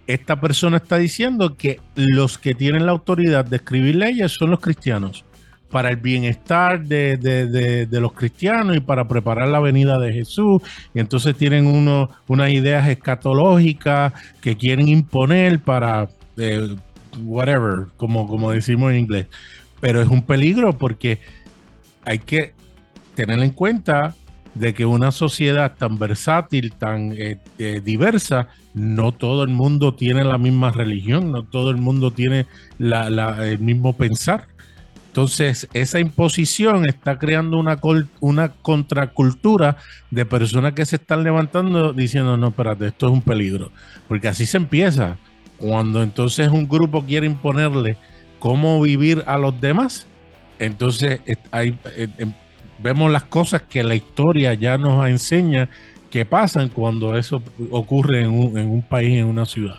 esta persona está diciendo que los que tienen la autoridad de escribir leyes son los cristianos para el bienestar de, de, los cristianos y para preparar la venida de Jesús. Y entonces tienen uno, unas ideas escatológicas que quieren imponer para eh, whatever, como, como decimos en inglés. Pero es un peligro porque hay que tener en cuenta de que una sociedad tan versátil, tan eh, eh, diversa, no todo el mundo tiene la misma religión, no todo el mundo tiene el mismo pensar. Entonces, esa imposición está creando una, una contracultura de personas que se están levantando diciendo, no, espérate, esto es un peligro. Porque así se empieza. Cuando entonces un grupo quiere imponerle cómo vivir a los demás, entonces hay, eh, em, vemos las cosas que la historia ya nos enseña que pasan cuando eso ocurre en un, en un país, en una ciudad.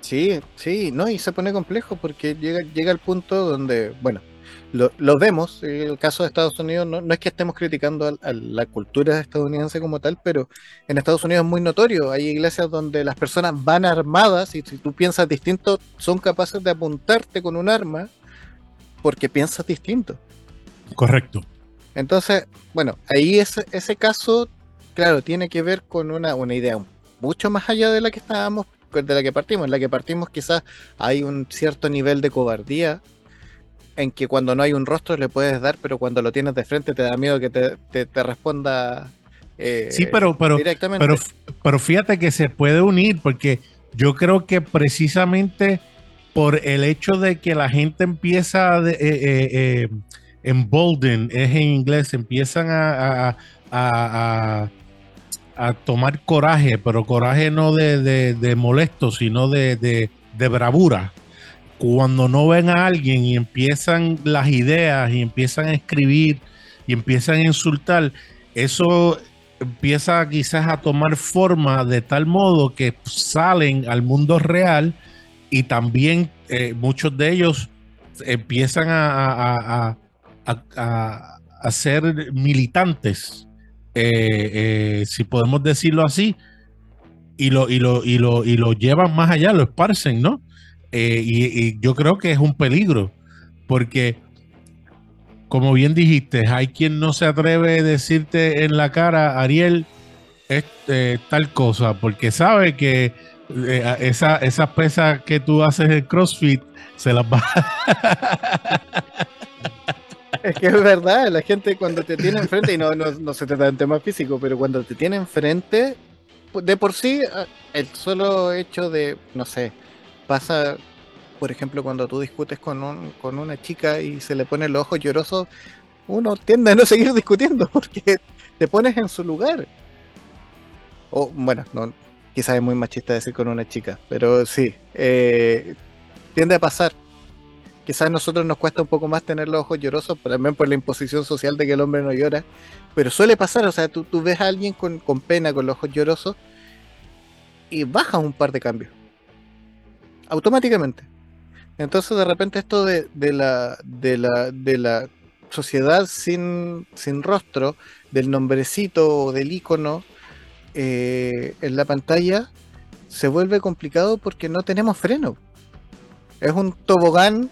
Sí, sí, no, y se pone complejo porque llega, llega el punto donde, bueno, lo, vemos, el caso de Estados Unidos, no, es que estemos criticando a, la cultura estadounidense como tal, pero en Estados Unidos es muy notorio, hay iglesias donde las personas van armadas y si tú piensas distinto, son capaces de apuntarte con un arma porque piensas distinto. Correcto. Entonces, bueno, ahí ese, ese caso, claro, tiene que ver con una, una idea mucho más allá de la que estábamos, de la que partimos. En la que partimos quizás hay un cierto nivel de cobardía en que cuando no hay un rostro le puedes dar, pero cuando lo tienes de frente te da miedo que te, te, responda eh, sí, pero, pero, directamente. Pero, pero fíjate que se puede unir porque yo creo que precisamente por el hecho de que la gente empieza a eh, eh, embolden, es en inglés, empiezan a, a, a, tomar coraje, pero coraje no de, molesto, sino de, de, bravura. Cuando no ven a alguien y empiezan las ideas y empiezan a escribir y empiezan a insultar, eso empieza quizás a tomar forma de tal modo que salen al mundo real y también eh, muchos de ellos empiezan a, a, ser militantes, eh, eh, si podemos decirlo así, y lo, y, lo, y, lo, y lo llevan más allá, lo esparcen, ¿no? y, yo creo que es un peligro, porque como bien dijiste, hay quien no se atreve a decirte en la cara, Ariel, es eh, tal cosa, porque sabe que eh, esa, esas pesas que tú haces en CrossFit se las va. es que es verdad, la gente cuando te tiene enfrente, y no, no, se trata de un tema físico, pero cuando te tiene enfrente, de por sí, el solo hecho de, no sé, pasa por ejemplo, cuando tú discutes con, un, con una chica y se le ponen los ojos llorosos, uno tiende a no seguir discutiendo porque te pones en su lugar. O, bueno, no, quizás es muy machista decir con una chica, pero sí, eh, tiende a pasar. Quizás a nosotros nos cuesta un poco más tener los ojos llorosos, también por la imposición social de que el hombre no llora, pero suele pasar, o sea, tú, ves a alguien con, pena, con los ojos llorosos, y baja un par de cambios. Automáticamente. Entonces de repente esto de, la, de, la, de la sociedad sin, sin rostro, del nombrecito o del icono eh, en la pantalla, se vuelve complicado porque no tenemos freno. Es un tobogán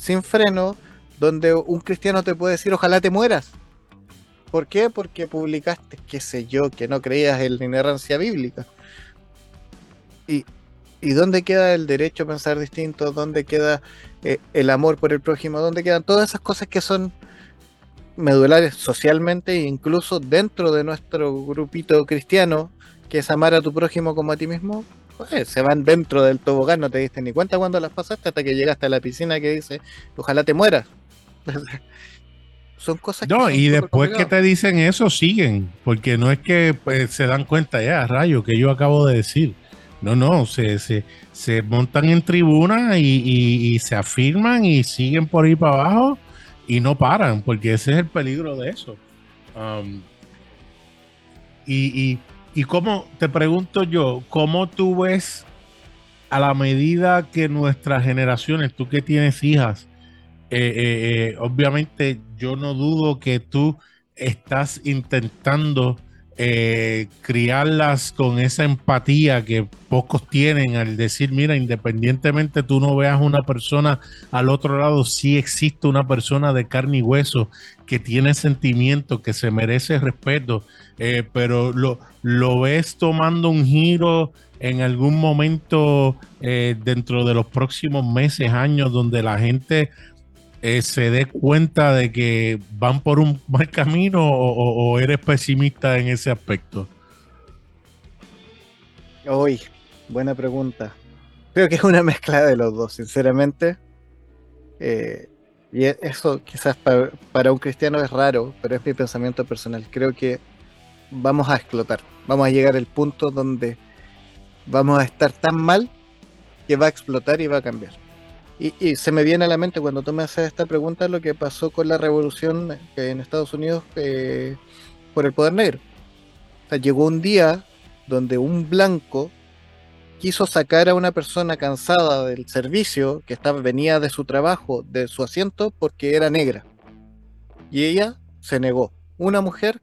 sin freno donde un cristiano te puede decir ojalá te mueras. ¿Por qué? Porque publicaste, qué sé yo, que no creías en la inerrancia bíblica. Y ¿Y dónde queda el derecho a pensar distinto? ¿Dónde queda eh, el amor por el prójimo? ¿Dónde quedan todas esas cosas que son medulares socialmente e incluso dentro de nuestro grupito cristiano, que es amar a tu prójimo como a ti mismo? Pues, se van dentro del tobogán, no te diste ni cuenta cuando las pasaste hasta que llegaste a la piscina que dice, ojalá te mueras. son cosas que... No, y después que te dicen eso, siguen, porque no es que pues, se dan cuenta ya, rayo, que yo acabo de decir. No, no, se, se, se montan en tribuna y, se afirman y siguen por ahí para abajo y no paran, porque ese es el peligro de eso. Um, y, y, y cómo, te pregunto yo, ¿cómo tú ves a la medida que nuestras generaciones, tú que tienes hijas, eh, eh, eh, obviamente yo no dudo que tú estás intentando eh, criarlas con esa empatía que pocos tienen al decir, mira, independientemente tú no veas una persona al otro lado, sí existe una persona de carne y hueso que tiene sentimiento, que se merece respeto, eh, pero lo, lo ves tomando un giro en algún momento eh, dentro de los próximos meses, años, donde la gente eh, se dé cuenta de que van por un mal camino o, eres pesimista en ese aspecto? Uy, buena pregunta. Creo que es una mezcla de los dos, sinceramente. Eh, y e, eso quizás para, para, un cristiano es raro, pero es mi pensamiento personal. Creo que vamos a explotar. Vamos a llegar al punto donde vamos a estar tan mal que va a explotar y va a cambiar. Y, se me viene a la mente cuando tú me haces esta pregunta lo que pasó con la revolución en Estados Unidos eh, por el poder negro. O sea, llegó un día donde un blanco quiso sacar a una persona cansada del servicio que estaba, venía de su trabajo, de su asiento, porque era negra. Y ella se negó. Una mujer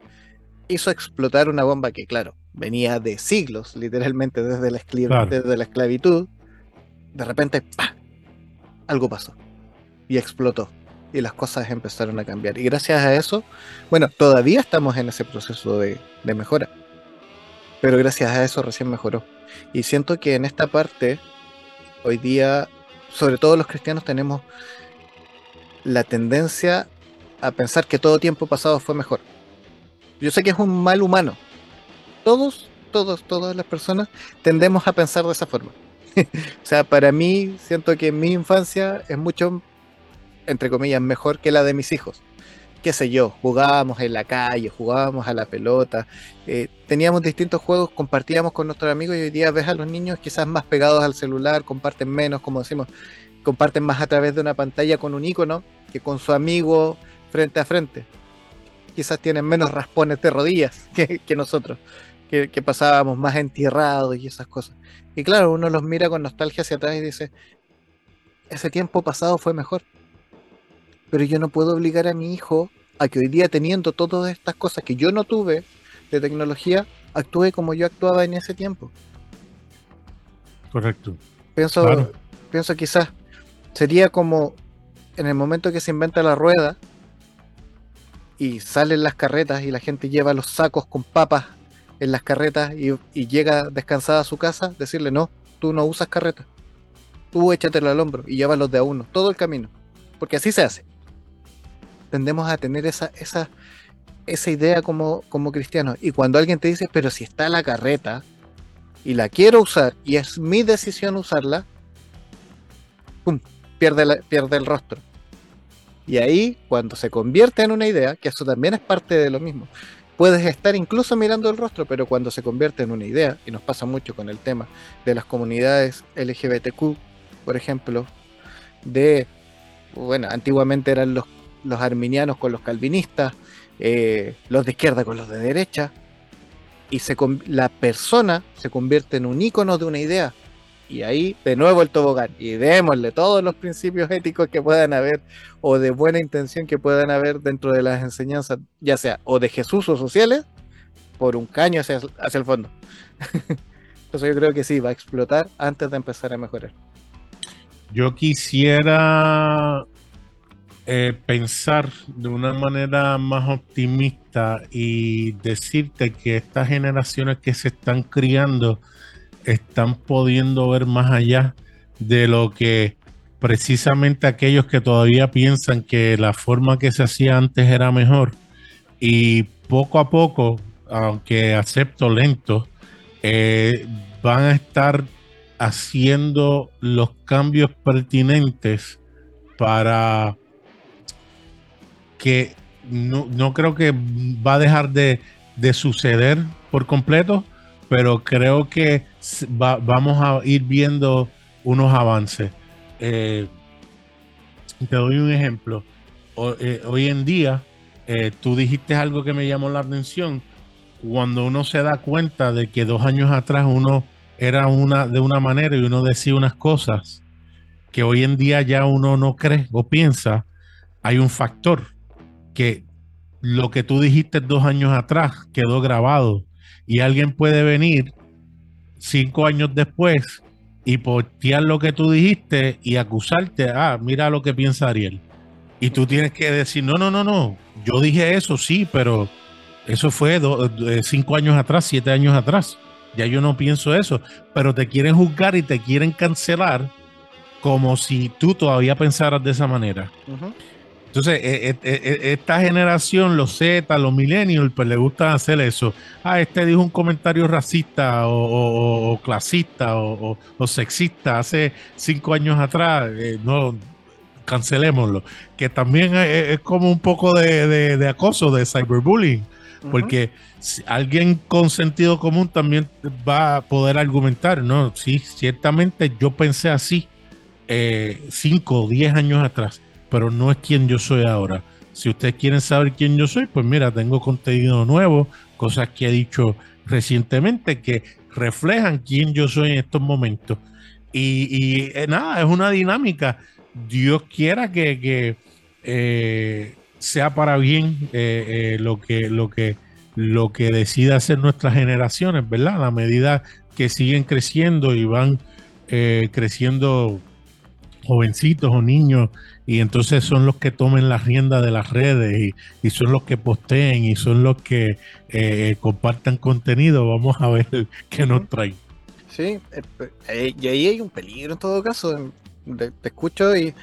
hizo explotar una bomba que, claro, venía de siglos, literalmente desde la, desde la esclavitud. De repente, ¡pah! Algo pasó y explotó y las cosas empezaron a cambiar. Y gracias a eso, bueno, todavía estamos en ese proceso de, mejora, pero gracias a eso recién mejoró. Y siento que en esta parte, hoy día, sobre todo los cristianos, tenemos la tendencia a pensar que todo tiempo pasado fue mejor. Yo sé que es un mal humano. Todos, todos, todas las personas tendemos a pensar de esa forma. o sea, para mí siento que mi infancia es mucho, entre comillas, mejor que la de mis hijos. qué sé yo, jugábamos en la calle, jugábamos a la pelota, eh, teníamos distintos juegos, compartíamos con nuestros amigos y hoy día ves a los niños quizás más pegados al celular, comparten menos, como decimos, comparten más a través de una pantalla con un icono que con su amigo frente a frente. Quizás tienen menos raspones de rodillas que, nosotros, que, que, pasábamos más entierrados y esas cosas. Y claro, uno los mira con nostalgia hacia atrás y dice, ese tiempo pasado fue mejor pero yo no puedo obligar a mi hijo a que hoy día teniendo todas estas cosas que yo no tuve de tecnología, actúe como yo actuaba en ese tiempo. Correcto. Pienso, pienso quizás sería como en el momento que se inventa la rueda y salen las carretas y la gente lleva los sacos con papas en las carretas y, y llega descansada a su casa, decirle no, tú no usas carreta, tú échatelo al hombro y llévalos de a uno, todo el camino, porque así se hace tendemos a tener esa, esa, esa idea como, como cristianos. Y cuando alguien te dice, pero si está la carreta y la quiero usar y es mi decisión usarla, ¡pum! Pierde, pierde el rostro. Y ahí, cuando se convierte en una idea, que eso también es parte de lo mismo, puedes estar incluso mirando el rostro, pero cuando se convierte en una idea, y nos pasa mucho con el tema de las comunidades LGBTQ, por ejemplo, de, bueno, antiguamente eran los los arminianos con los calvinistas, eh, los de izquierda con los de derecha, y se, la persona se convierte en un ícono de una idea. Y ahí de nuevo el tobogán. Y démosle todos los principios éticos que puedan haber o de buena intención que puedan haber dentro de las enseñanzas, ya sea o de Jesús o sociales, por un caño hacia, hacia el fondo. Entonces yo creo que sí, va a explotar antes de empezar a mejorar. Yo quisiera eh, pensar de una manera más optimista y decirte que estas generaciones que se están criando están pudiendo ver más allá de lo que precisamente aquellos que todavía piensan que la forma que se hacía antes era mejor. Y poco a poco, aunque acepto lento, eh, van a estar haciendo los cambios pertinentes para que no, creo que va a dejar de, suceder por completo, pero creo que vamos a ir viendo unos avances. Eh, te doy un ejemplo. Eh, hoy en día, eh, tú dijiste algo que me llamó la atención. Cuando uno se da cuenta de que dos años atrás uno era una de una manera y uno decía unas cosas que hoy en día ya uno no cree o piensa, hay un factor que lo que tú dijiste dos años atrás quedó grabado y alguien puede venir cinco años después y postear lo que tú dijiste y acusarte, ah, mira lo que piensa Ariel. Y tú tienes que decir, no, no, no, no, yo dije eso, sí, pero eso fue eh, cinco años atrás, siete años atrás. Ya yo no pienso eso, pero te quieren juzgar y te quieren cancelar como si tú todavía pensaras de esa manera. Entonces, eh, eh, eh, esta generación, los Z, los millennials, pues le gusta hacer eso. Ah, este dijo un comentario racista o, clasista o, sexista hace cinco años atrás. no, cancelémoslo. Que también es, como un poco de, acoso, de cyberbullying. Porque alguien con sentido común también va a poder argumentar, no, sí, ciertamente yo pensé así cinco o diez años atrás pero no es quien yo soy ahora. Si ustedes quieren saber quién yo soy, pues mira, tengo contenido nuevo, cosas que he dicho recientemente que reflejan quién yo soy en estos momentos. Y, eh, nada, es una dinámica. Dios quiera que, eh, sea para bien eh, lo, que, lo, que, lo que decida hacer nuestras generaciones, ¿verdad? A la medida que siguen creciendo y van creciendo jovencitos o niños y entonces son los que tomen la rienda de las redes y, son los que posteen y son los que eh, compartan contenido. Vamos a ver qué nos traen. Sí, eh, eh, y ahí hay un peligro en todo caso. Te, escucho y,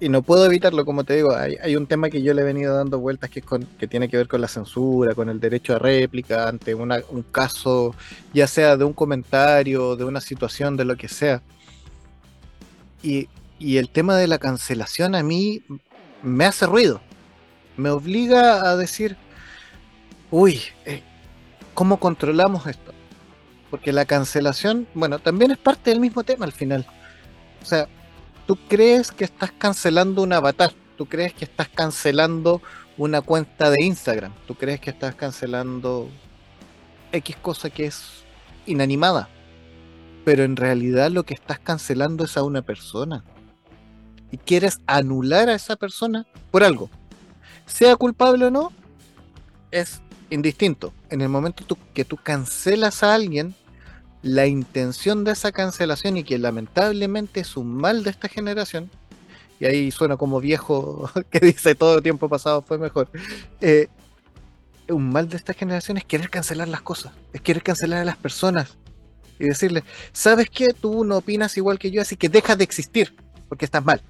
no puedo evitarlo, como te digo, hay, un tema que yo le he venido dando vueltas que, es con, que tiene que ver con la censura, con el derecho a réplica ante un caso, ya sea de un comentario, de una situación, de lo que sea. Y y el tema de la cancelación a mí me hace ruido. me obliga a decir, uy, eh, ¿cómo controlamos esto? Porque la cancelación, bueno, también es parte del mismo tema al final. O sea, tú crees que estás cancelando un avatar, tú crees que estás cancelando una cuenta de Instagram, tú crees que estás cancelando X cosa que es inanimada, pero en realidad lo que estás cancelando es a una persona y quieres anular a esa persona por algo, sea culpable o no, es indistinto. En el momento que tú cancelas a alguien, la intención de esa cancelación y que lamentablemente es un mal de esta generación, y ahí suena como viejo que dice todo el tiempo pasado fue mejor, eh, un mal de esta generación es querer cancelar las cosas, es querer cancelar a las personas y decirle, ¿sabes qué? Tú no opinas igual que yo, así que deja de existir porque estás mal.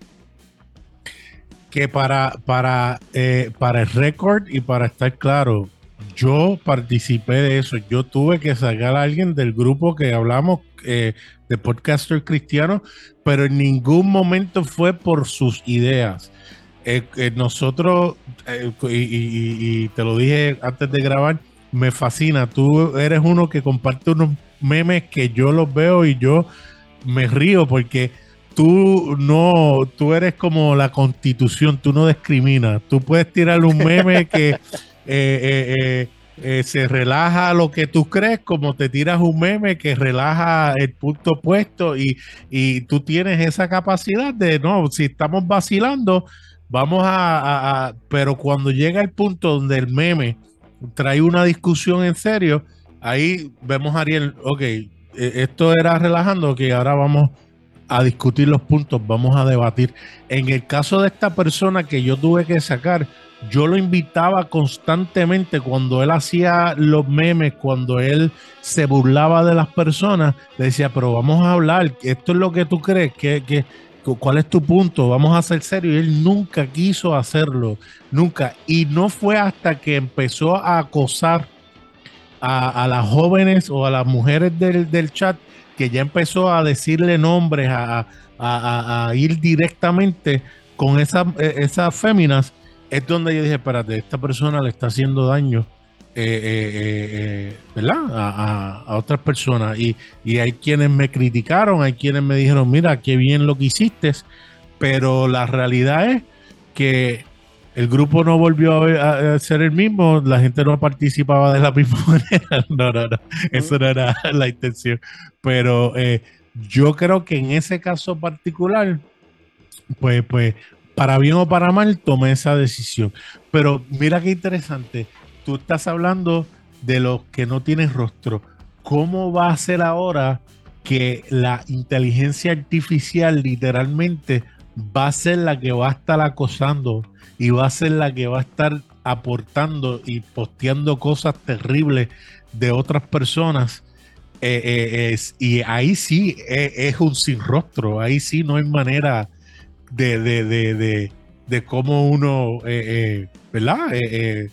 Que para, para, eh, para el récord y para estar claro, yo participé de eso. Yo tuve que sacar a alguien del grupo que hablamos eh, de podcaster cristiano, pero en ningún momento fue por sus ideas. Eh, eh, nosotros, y, te lo dije antes de grabar, me fascina. Tú eres uno que comparte unos memes que yo los veo y yo me río porque tú no, tú eres como la constitución, tú no discriminas. Tú puedes tirar un meme que eh, eh, se relaja lo que tú crees, como te tiras un meme que relaja el punto opuesto y, y tú tienes esa capacidad de, no, si estamos vacilando, vamos a, pero cuando llega el punto donde el meme trae una discusión en serio, ahí vemos a Ariel, ok, esto era relajando, que ahora vamos a discutir los puntos, vamos a debatir. En el caso de esta persona que yo tuve que sacar, yo lo invitaba constantemente cuando él hacía los memes, cuando él se burlaba de las personas, le decía, pero vamos a hablar, esto es lo que tú crees, que, ¿cuál es tu punto? Vamos a ser serios. Y él nunca quiso hacerlo, nunca. Y no fue hasta que empezó a acosar a, las jóvenes o a las mujeres del, chat que ya empezó a decirle nombres, a, a ir directamente con esas, esas féminas es donde yo dije, espérate, esta persona le está haciendo daño, eh, eh, eh, ¿verdad? A, otras personas. Y, hay quienes me criticaron, hay quienes me dijeron, mira, qué bien lo que hiciste, pero la realidad es que el grupo no volvió a, ser el mismo, la gente no participaba de la misma manera. No, no, no, eso no era la intención. Pero yo creo que en ese caso particular, pues, pues para bien o para mal, tomé esa decisión. Pero mira qué interesante, tú estás hablando de los que no tienen rostro. ¿Cómo va a ser ahora que la inteligencia artificial literalmente va a ser la que va a estar acosando y va a ser la que va a estar aportando y posteando cosas terribles de otras personas? Eh, eh, y ahí sí es, es, un sin rostro, ahí sí no hay manera de, de, de, de cómo uno, eh, eh, ¿verdad? Eh,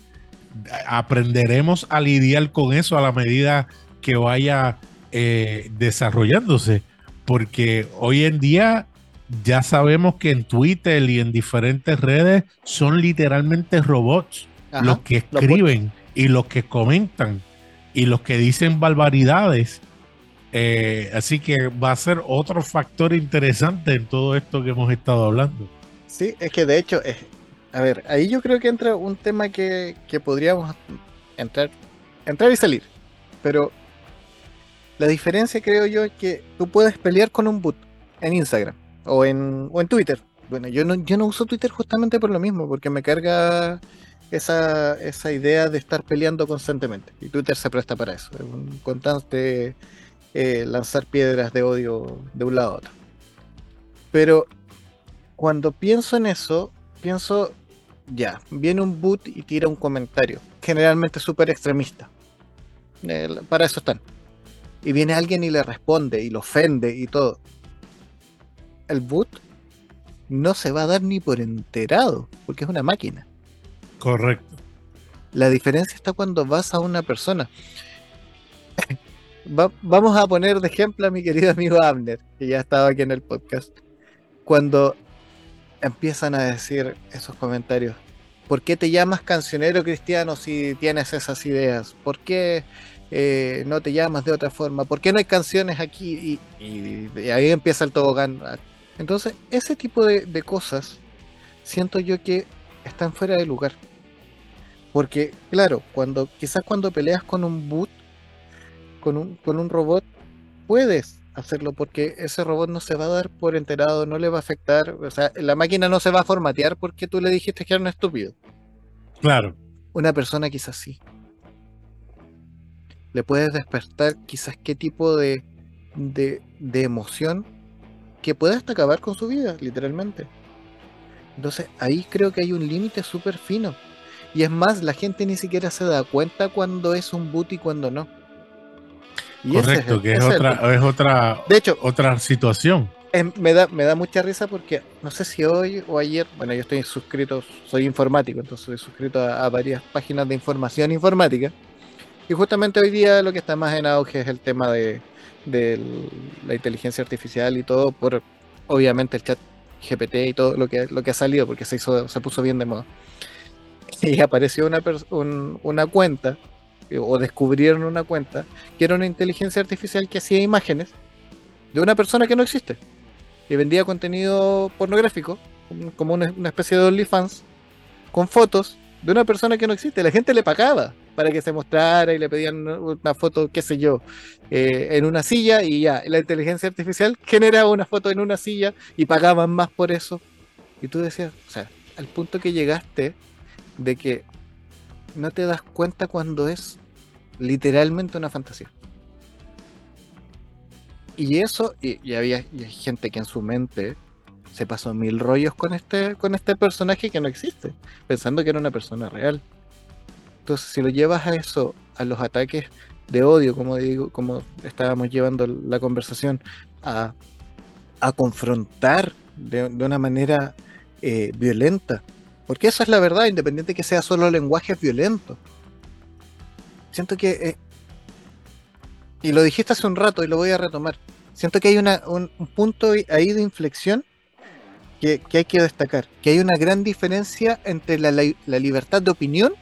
aprenderemos a lidiar con eso a la medida que vaya desarrollándose, porque hoy en día ya sabemos que en Twitter y en diferentes redes son literalmente robots los que escriben y los que comentan y los que dicen barbaridades eh, así que va a ser otro factor interesante en todo esto que hemos estado hablando. Sí, es que de hecho, a ver, ahí yo creo que entra un tema que, podríamos entrar, entrar y salir. Pero la diferencia creo yo es que tú puedes pelear con un boot en Instagram o en, o en Twitter. Bueno, yo no, yo no uso Twitter justamente por lo mismo, porque me carga esa, esa idea de estar peleando constantemente. Y Twitter se presta para eso. Es un constante eh, lanzar piedras de odio de un lado a otro. Pero cuando pienso en eso, pienso, ya, viene un boot y tira un comentario, generalmente súper extremista. Eh, para eso están. Y viene alguien y le responde y lo ofende y todo. El boot no se va a dar ni por enterado, porque es una máquina. Correcto. La diferencia está cuando vas a una persona vamos a poner de ejemplo a mi querido amigo Abner, que ya estaba aquí en el podcast. Cuando empiezan a decir esos comentarios, ¿Por qué te llamas cancionero cristiano si tienes esas ideas? ¿Por qué eh, no te llamas de otra forma? ¿Por qué no hay canciones aquí? Y, ahí empieza el tobogán. Entonces, ese tipo de, cosas siento yo que están fuera de lugar. Porque, claro, cuando quizás cuando peleas con un boot, con un, con un robot, puedes hacerlo porque ese robot no se va a dar por enterado, no le va a afectar, o sea, la máquina no se va a formatear porque tú le dijiste que era un estúpido. Claro. Una persona quizás sí. Le puedes despertar quizás qué tipo de, de, de emoción que puede hasta acabar con su vida, literalmente. Entonces ahí creo que hay un límite súper fino. Y es más, la gente ni siquiera se da cuenta cuando es un boot y cuando no. Correcto, que es otra, es otra, de hecho, otra situación. me, da, me da mucha risa porque no sé si hoy o ayer, bueno, yo estoy suscrito, soy informático, entonces soy suscrito a, varias páginas de información informática. Y justamente hoy día lo que está más en auge es el tema de, de la inteligencia artificial y todo, por obviamente el chat GPT y todo lo que, lo que ha salido, porque se, hizo, se puso bien de moda. Y apareció una, una cuenta o descubrieron una cuenta que era una inteligencia artificial que hacía imágenes de una persona que no existe y vendía contenido pornográfico como una, especie de OnlyFans con fotos de una persona que no existe. La gente le pagaba para que se mostrara y le pedían una foto, qué sé yo, eh, en una silla y ya, la inteligencia artificial generaba una foto en una silla y pagaban más por eso. Y tú decías, o sea, al punto que llegaste de que no te das cuenta cuando es literalmente una fantasía. Y eso, y, había gente que en su mente se pasó mil rollos con este, con este personaje que no existe, pensando que era una persona real. Entonces, si lo llevas a eso, a los ataques de odio, como digo, como estábamos llevando la conversación, a, confrontar de, una manera eh, violenta, porque esa es la verdad, independiente que sea solo lenguaje violento. Siento que, eh, y lo dijiste hace un rato y lo voy a retomar, siento que hay una, un, punto ahí de inflexión que, hay que destacar, que hay una gran diferencia entre la, la libertad de opinión,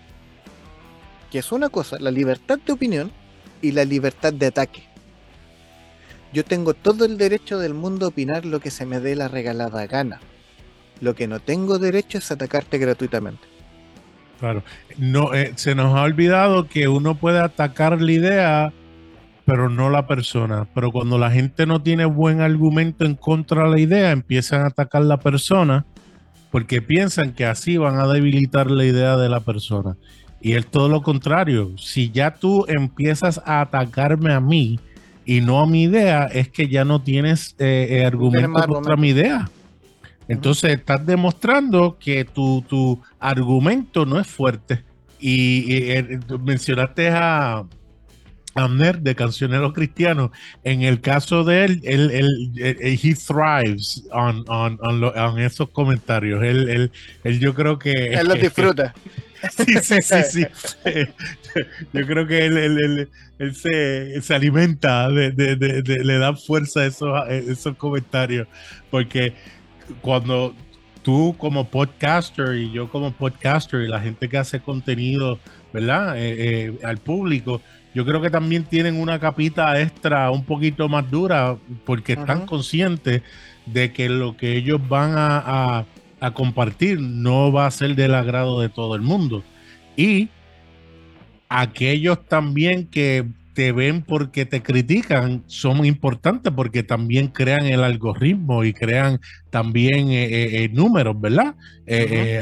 que es una cosa, la libertad de opinión y la libertad de ataque. Yo tengo todo el derecho del mundo a opinar lo que se me dé la regalada gana. Lo que no tengo derecho es atacarte gratuitamente. Claro. No, eh, se nos ha olvidado que uno puede atacar la idea, pero no la persona. Pero cuando la gente no tiene buen argumento en contra de la idea, empiezan a atacar la persona porque piensan que así van a debilitar la idea de la persona. Y es todo lo contrario. Si ya tú empiezas a atacarme a mí y no a mi idea, es que ya no tienes eh, eh argumento contra mi idea. Entonces estás demostrando que tu, tu argumento no es fuerte. Y, eh, mencionaste a Amner de Cancionero Cristiano. En el caso de él, él, él, he thrives on, on, on, esos comentarios. Él, él, yo creo que... Él los disfruta. Sí, sí, sí, sí. Yo creo que él, él, se, se, alimenta, de, de, de, le da fuerza a esos, a esos comentarios. Porque cuando tú como podcaster y yo como podcaster y la gente que hace contenido, ¿verdad? Eh, eh, al público, yo creo que también tienen una capita extra un poquito más dura porque están conscientes de que lo que ellos van a, a, compartir no va a ser del agrado de todo el mundo. Y aquellos también que te ven porque te critican son importantes porque también crean el algoritmo y crean también eh, eh, eh, números, ¿verdad?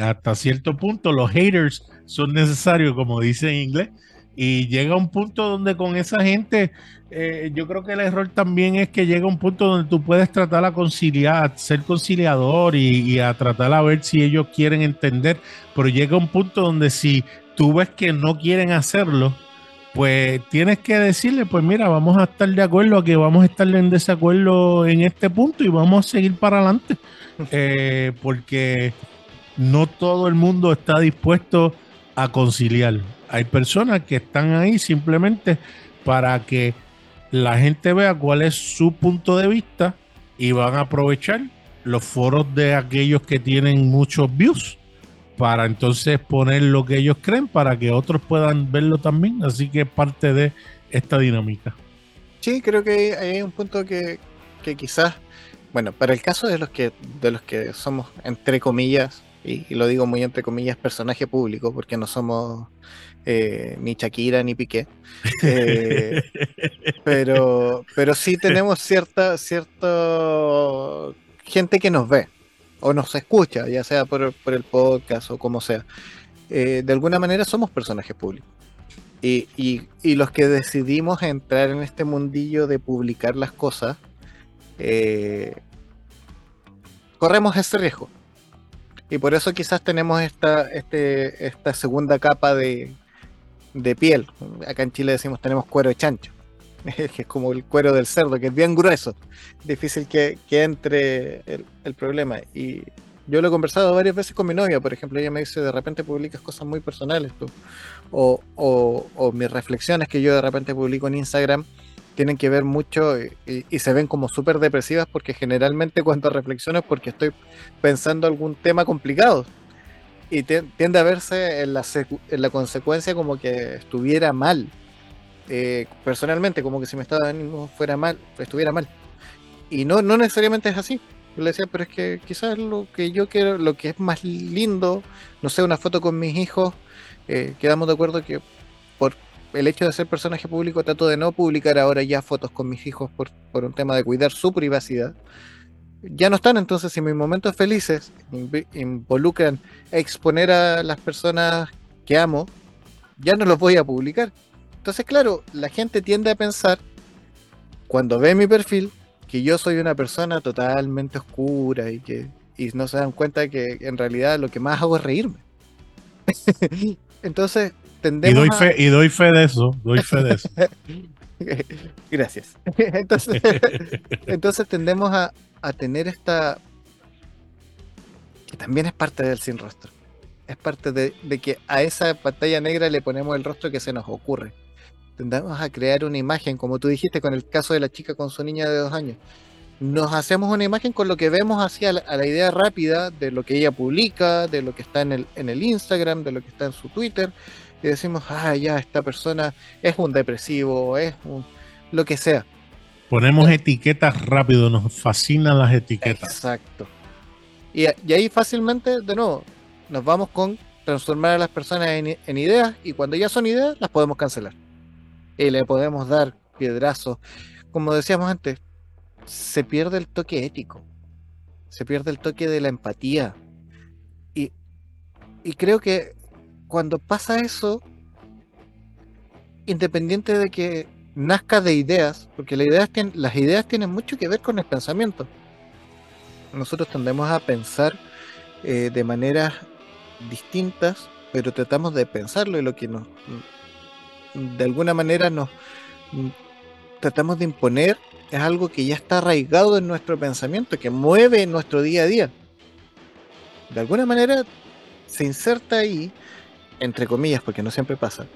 hasta cierto punto los haters son necesarios, como dice en inglés, y llega un punto donde con esa gente, yo creo que el error también es que llega un punto donde tú puedes tratar a conciliar, ser conciliador y, y a tratar a ver si ellos quieren entender, pero llega un punto donde si tú ves que no quieren hacerlo, pues tienes que decirle, pues mira, vamos a estar de acuerdo a que vamos a estar en desacuerdo en este punto y vamos a seguir para adelante, eh, porque no todo el mundo está dispuesto a conciliar. Hay personas que están ahí simplemente para que la gente vea cuál es su punto de vista y van a aprovechar los foros de aquellos que tienen muchos views para entonces poner lo que ellos creen para que otros puedan verlo también. Así que es parte de esta dinámica. Sí, creo que hay un punto que, quizás, bueno, para el caso de los que, de los que somos, entre comillas, y, lo digo muy entre comillas, personaje público, porque no somos eh, ni Shakira ni Piqué. Eh, pero, pero sí tenemos cierta, cierta gente que nos ve o nos escucha, ya sea por, el podcast o como sea. Eh, de alguna manera somos personajes públicos. Y, y, los que decidimos entrar en este mundillo de publicar las cosas, corremos ese riesgo. Y por eso quizás tenemos esta, este, esta segunda capa de, de piel. Acá en Chile decimos tenemos cuero de chancho, que es como el cuero del cerdo, que es bien grueso. Difícil que, entre el, problema. Y yo lo he conversado varias veces con mi novia, por ejemplo, ella me dice, de repente publicas cosas muy personales. O, o, mis reflexiones que yo de repente publico en Instagram tienen que ver mucho y, se ven como súper depresivas porque generalmente cuando reflexiono es porque estoy pensando algún tema complicado y tiende a verse en la, en la consecuencia como que estuviera mal. Eh, personalmente, como que si me estaba ánimo fuera mal, estuviera mal. Y no, no necesariamente es así. Yo le decía, pero es que quizás lo que yo quiero, lo que es más lindo, no sé, una foto con mis hijos, eh, quedamos de acuerdo que por el hecho de ser personaje público trato de no publicar ahora ya fotos con mis hijos por, por un tema de cuidar su privacidad ya no están, entonces si mis momentos felices involucran exponer a las personas que amo, ya no los voy a publicar. Entonces, claro, la gente tiende a pensar, cuando ve mi perfil, que yo soy una persona totalmente oscura y que y no se dan cuenta que en realidad lo que más hago es reírme. entonces, tendemos y doy, fe, y doy fe de eso, doy fe de eso. Gracias. entonces, entonces tendemos a, a tener esta, que también es parte del sin rostro. Es parte de, que a esa pantalla negra le ponemos el rostro que se nos ocurre. Tendemos a crear una imagen, como tú dijiste con el caso de la chica con su niña de dos años. Nos hacemos una imagen con lo que vemos hacia la, a la idea rápida de lo que ella publica, de lo que está en el, en el Instagram, de lo que está en su Twitter, y decimos, ah, ya, esta persona es un depresivo, es un, lo que sea. Ponemos etiquetas rápido, nos fascinan las etiquetas. Exacto. Y, ahí fácilmente, de nuevo, nos vamos con transformar a las personas en, ideas y cuando ya son ideas, las podemos cancelar. Y le podemos dar piedrazos. Como decíamos antes, se pierde el toque ético, se pierde el toque de la empatía. Y, y creo que cuando pasa eso, independiente de que nazca de ideas, porque las ideas, tienen, las ideas tienen mucho que ver con el pensamiento. Nosotros tendemos a pensar eh, de maneras distintas, pero tratamos de pensarlo y lo que nos, de alguna manera nos tratamos de imponer es algo que ya está arraigado en nuestro pensamiento, que mueve nuestro día a día. De alguna manera se inserta ahí, entre comillas, porque no siempre pasa,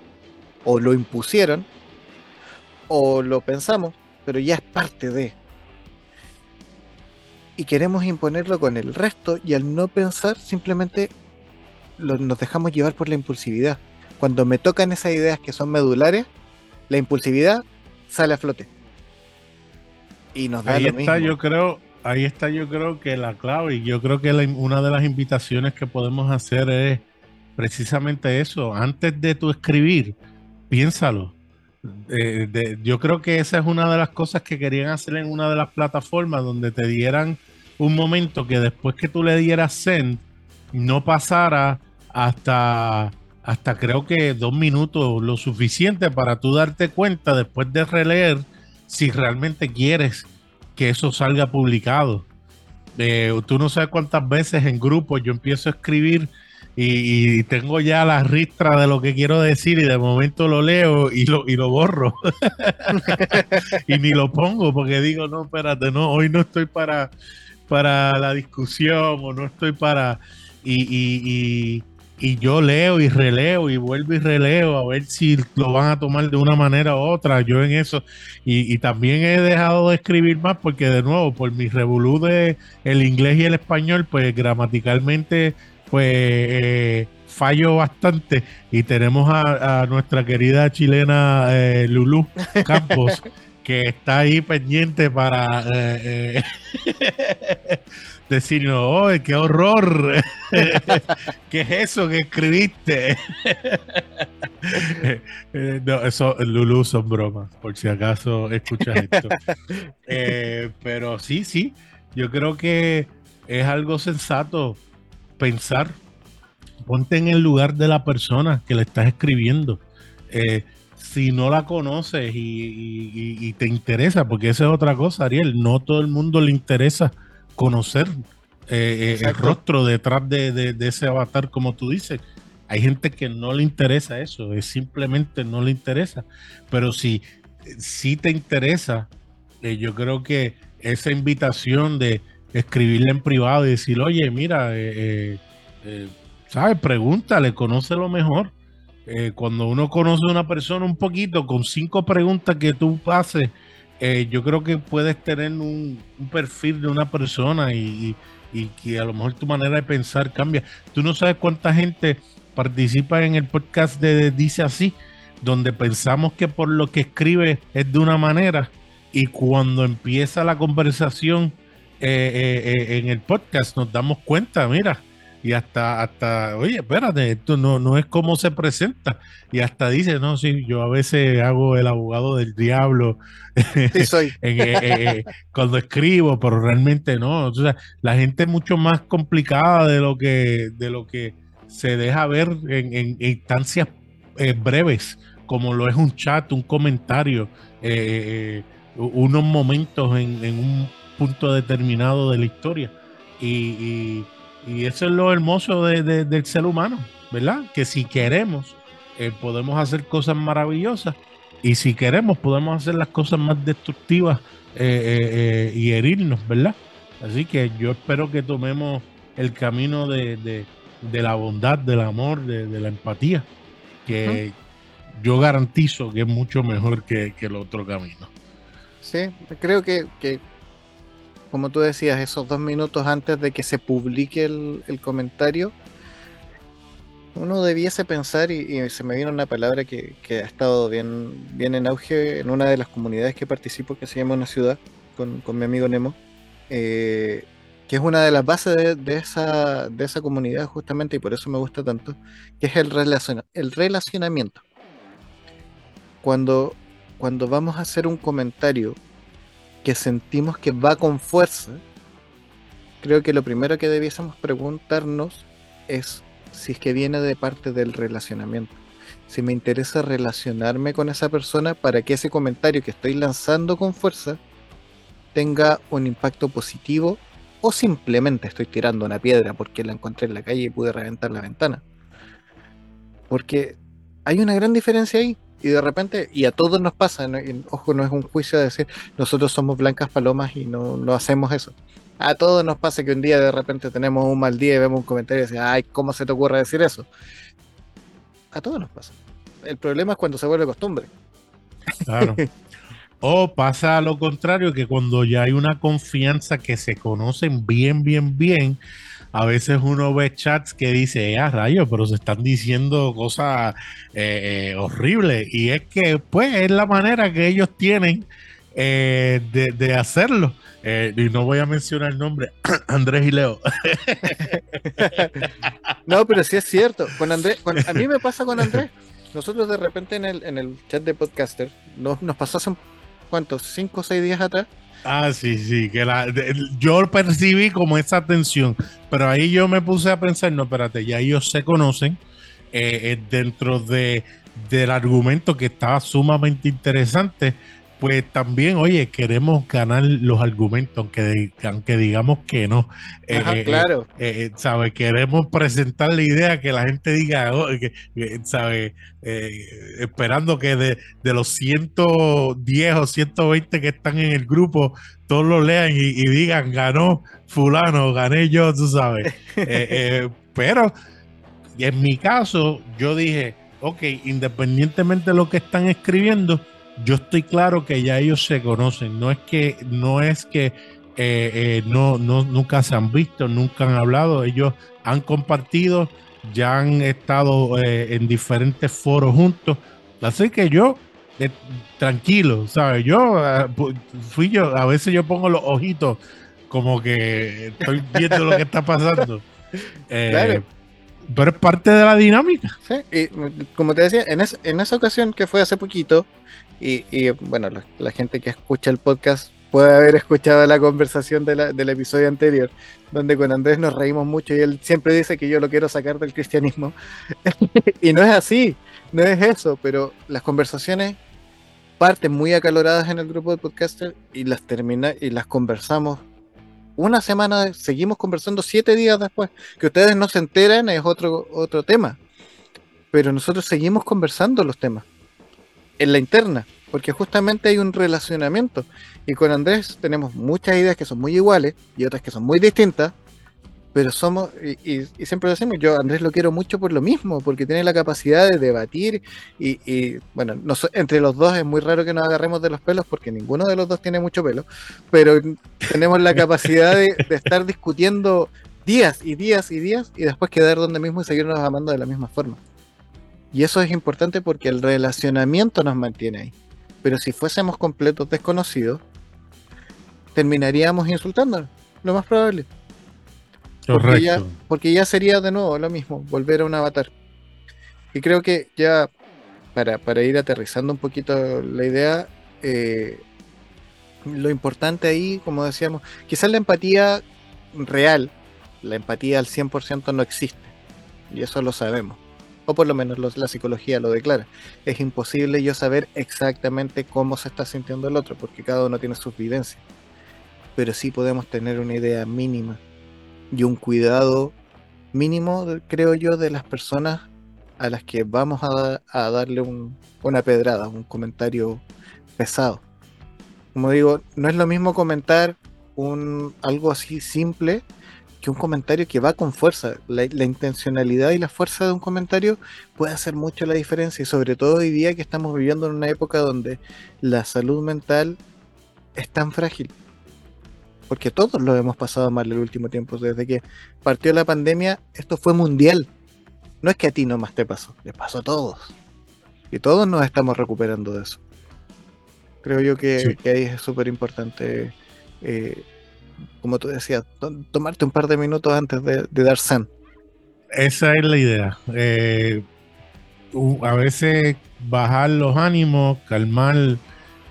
o lo impusieron o lo pensamos, pero ya es parte de. Y queremos imponerlo con el resto y al no pensar simplemente nos dejamos llevar por la impulsividad. Cuando me tocan esas ideas que son medulares, la impulsividad sale a flote. Y nos da ahí está, yo creo, ahí está yo creo que la clave y yo creo que una de las invitaciones que podemos hacer es precisamente eso. Antes de tu escribir, piénsalo yo creo que esa es una de las cosas que querían hacer en una de las plataformas donde te dieran un momento que después que tú le dieras send no pasara hasta hasta creo que dos minutos lo suficiente para tú darte cuenta después de releer si realmente quieres que eso salga publicado. Eh, tú no sabes cuántas veces en grupo yo empiezo a escribir y, tengo ya la ristra de lo que quiero decir y de momento lo leo y lo, y lo borro. y ni lo pongo porque digo, no, espérate, no, hoy no estoy para, para la discusión o no estoy para... Y, y, yo leo y releo y vuelvo y releo a ver si lo van a tomar de una manera u otra. Yo en eso. Y, y también he dejado de escribir más porque de nuevo, por mi revolú de el inglés y el español, pues gramaticalmente pues eh, fallo bastante y tenemos a, nuestra querida chilena eh, Lulu Campos que está ahí pendiente para eh, eh decirnos, ¡oh, qué horror! ¿Qué es eso que escribiste? no, eso, Lulu, son bromas, por si acaso escuchas esto. pero sí, sí, yo creo que es algo sensato pensar ponte en el lugar de la persona que le estás escribiendo. Eh, si no la conoces y, te interesa, porque esa es otra cosa, Ariel, no todo el mundo le interesa conocer eh, eh, el rostro detrás de, ese avatar, como tú dices. Hay gente que no le interesa eso, es simplemente no le interesa. Pero si, si te interesa, yo creo que esa invitación de escribirle en privado y decir, oye, mira, eh, ¿sabes? Pregúntale, lo mejor. Eh, cuando uno conoce a una persona un poquito, con cinco preguntas que tú haces, eh, yo creo que puedes tener un, perfil de una persona y, que a lo mejor tu manera de pensar cambia. Tú no sabes cuánta gente participa en el podcast de Dice Así, donde pensamos que por lo que escribe es de una manera y cuando empieza la conversación eh, en el podcast nos damos cuenta, mira, y hasta, hasta, oye, espérate, esto no, no es como se presenta. Y hasta dice, no, sí, yo a veces hago el abogado del diablo sí, soy. Eh, eh, eh, cuando escribo, pero realmente no. O sea, la gente es mucho más complicada de lo que, de lo que se deja ver en, instancias breves, como lo es un chat, un comentario, unos momentos en, en, un punto determinado de la historia. y y eso es lo hermoso del ser humano, ¿verdad? Que si queremos, eh, podemos hacer cosas maravillosas. Y si queremos, podemos hacer las cosas más destructivas eh, eh, y herirnos, ¿verdad? Así que yo espero que tomemos el camino de, la bondad, del amor, de, la empatía, que yo garantizo que es mucho mejor que, el otro camino. Sí, creo que, que como tú decías, esos dos minutos antes de que se publique el, comentario, uno debiese pensar, y, se me vino una palabra que, ha estado bien, bien en auge en una de las comunidades que participo, que se llama Una Ciudad, con, mi amigo Nemo, eh, que es una de las bases de, esa, de esa comunidad justamente, y por eso me gusta tanto, que es el, el relacionamiento. Cuando, cuando vamos a hacer un comentario que sentimos que va con fuerza, creo que lo primero que debiésemos preguntarnos es si es que viene de parte del relacionamiento. Si me interesa relacionarme con esa persona para que ese comentario que estoy lanzando con fuerza tenga un impacto positivo o simplemente estoy tirando una piedra porque la encontré en la calle y pude reventar la ventana. Porque hay una gran diferencia ahí y de repente, y a todos nos pasa, ojo, no es un juicio de decir nosotros somos blancas palomas y no, no hacemos eso. A todos nos pasa que un día de repente tenemos un mal día y vemos un comentario y decimos, ay, ¿cómo se te ocurre decir eso? A todos nos pasa. El problema es cuando se vuelve costumbre. Claro. o pasa lo contrario, que cuando ya hay una confianza que se conocen bien, bien, bien, a veces uno ve chats que dice, ah, rayos, pero se están diciendo cosas eh, eh, horribles. Y es que, pues, es la manera que ellos tienen eh, de, hacerlo. y no voy a mencionar el nombre, Andrés y Leo. no, pero sí es cierto. Con Andrés, a mí me pasa con Andrés. Nosotros de repente en el, en el chat de podcaster nos, nos hace, ¿cuántos? ¿Cinco o seis días atrás? Ah, sí, sí, que la, yo percibí como esa tensión, pero ahí yo me puse a pensar, no, espérate, ya ellos se conocen eh, eh, dentro de, del argumento que estaba sumamente interesante pues también, oye, queremos ganar los argumentos, aunque, aunque digamos que no. Eh, Ajá, eh, claro. Eh, ¿Sabe? Queremos presentar la idea que la gente diga, oh, que, ¿sabe? esperando que de, los 110 o 120 que están en el grupo, todos lo lean y, y digan, ganó fulano, gané yo, tú sabes. pero en mi caso, yo dije, ok, independientemente de lo que están escribiendo, yo estoy claro que ya ellos se conocen. No es que, no es que no, no, nunca se han visto, nunca han hablado, ellos han compartido, ya han estado en diferentes foros juntos, así que yo tranquilo, ¿sabes? Yo fui yo, a veces yo pongo los ojitos como que estoy viendo lo que está pasando. claro pero es parte de la dinámica. Sí, y como te decía, en, en esa ocasión que fue hace poquito, y, bueno, la, gente que escucha el podcast puede haber escuchado la conversación del episodio anterior, donde con Andrés nos reímos mucho y él siempre dice que yo lo quiero sacar del cristianismo. y no es así, no es eso, pero las conversaciones parten muy acaloradas en el grupo de podcasters y las termina y las conversamos una semana, seguimos conversando siete días después. Que ustedes no se enteran es otro, otro tema. Pero nosotros seguimos conversando los temas. En la interna. Porque justamente hay un relacionamiento. Y con Andrés tenemos muchas ideas que son muy iguales y otras que son muy distintas pero somos, y, siempre lo decimos, yo Andrés lo quiero mucho por lo mismo, porque tiene la capacidad de debatir y, bueno, entre los dos es muy raro que nos agarremos de los pelos porque ninguno de los dos tiene mucho pelo, pero tenemos la capacidad de, estar discutiendo días y días y días y después quedar donde mismo y seguirnos amando de la misma forma. Y eso es importante porque el relacionamiento nos mantiene ahí. Pero si fuésemos completos desconocidos, terminaríamos insultándonos, lo más probable. Porque ya, porque ya sería de nuevo lo mismo, volver a un avatar. Y creo que ya, para, ir aterrizando un poquito la idea, eh, lo importante ahí, como decíamos, quizás la empatía real, la empatía al 100% no existe. Y eso lo sabemos. O por lo menos la psicología lo declara. Es imposible yo saber exactamente cómo se está sintiendo el otro, porque cada uno tiene sus vivencias. Pero sí podemos tener una idea mínima y un cuidado mínimo, creo yo, de las personas a las que vamos a, darle una pedrada, un comentario pesado. Como digo, no es lo mismo comentar un, algo así simple que un comentario que va con fuerza. La, la, intencionalidad y la fuerza de un comentario puede hacer mucho la diferencia y sobre todo hoy día que estamos viviendo en una época donde la salud mental es tan frágil porque todos lo hemos pasado mal el último tiempo. Desde que partió la pandemia, esto fue mundial. No es que a ti nomás te pasó, le pasó a todos. Y todos nos estamos recuperando de eso. Creo yo que, ahí es súper importante, eh, como tú decías, tomarte un par de minutos antes de, dar san. Esa es la idea. Eh, a veces bajar los ánimos, calmar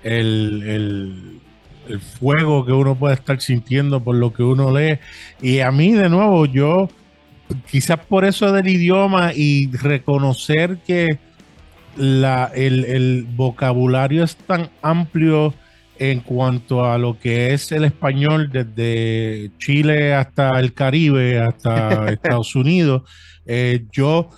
el el fuego que uno puede estar sintiendo por lo que uno lee. Y a mí, de nuevo, yo, quizás por eso del idioma y reconocer que la, el, vocabulario es tan amplio en cuanto a lo que es el español desde Chile hasta el Caribe, hasta Estados Unidos, eh, yo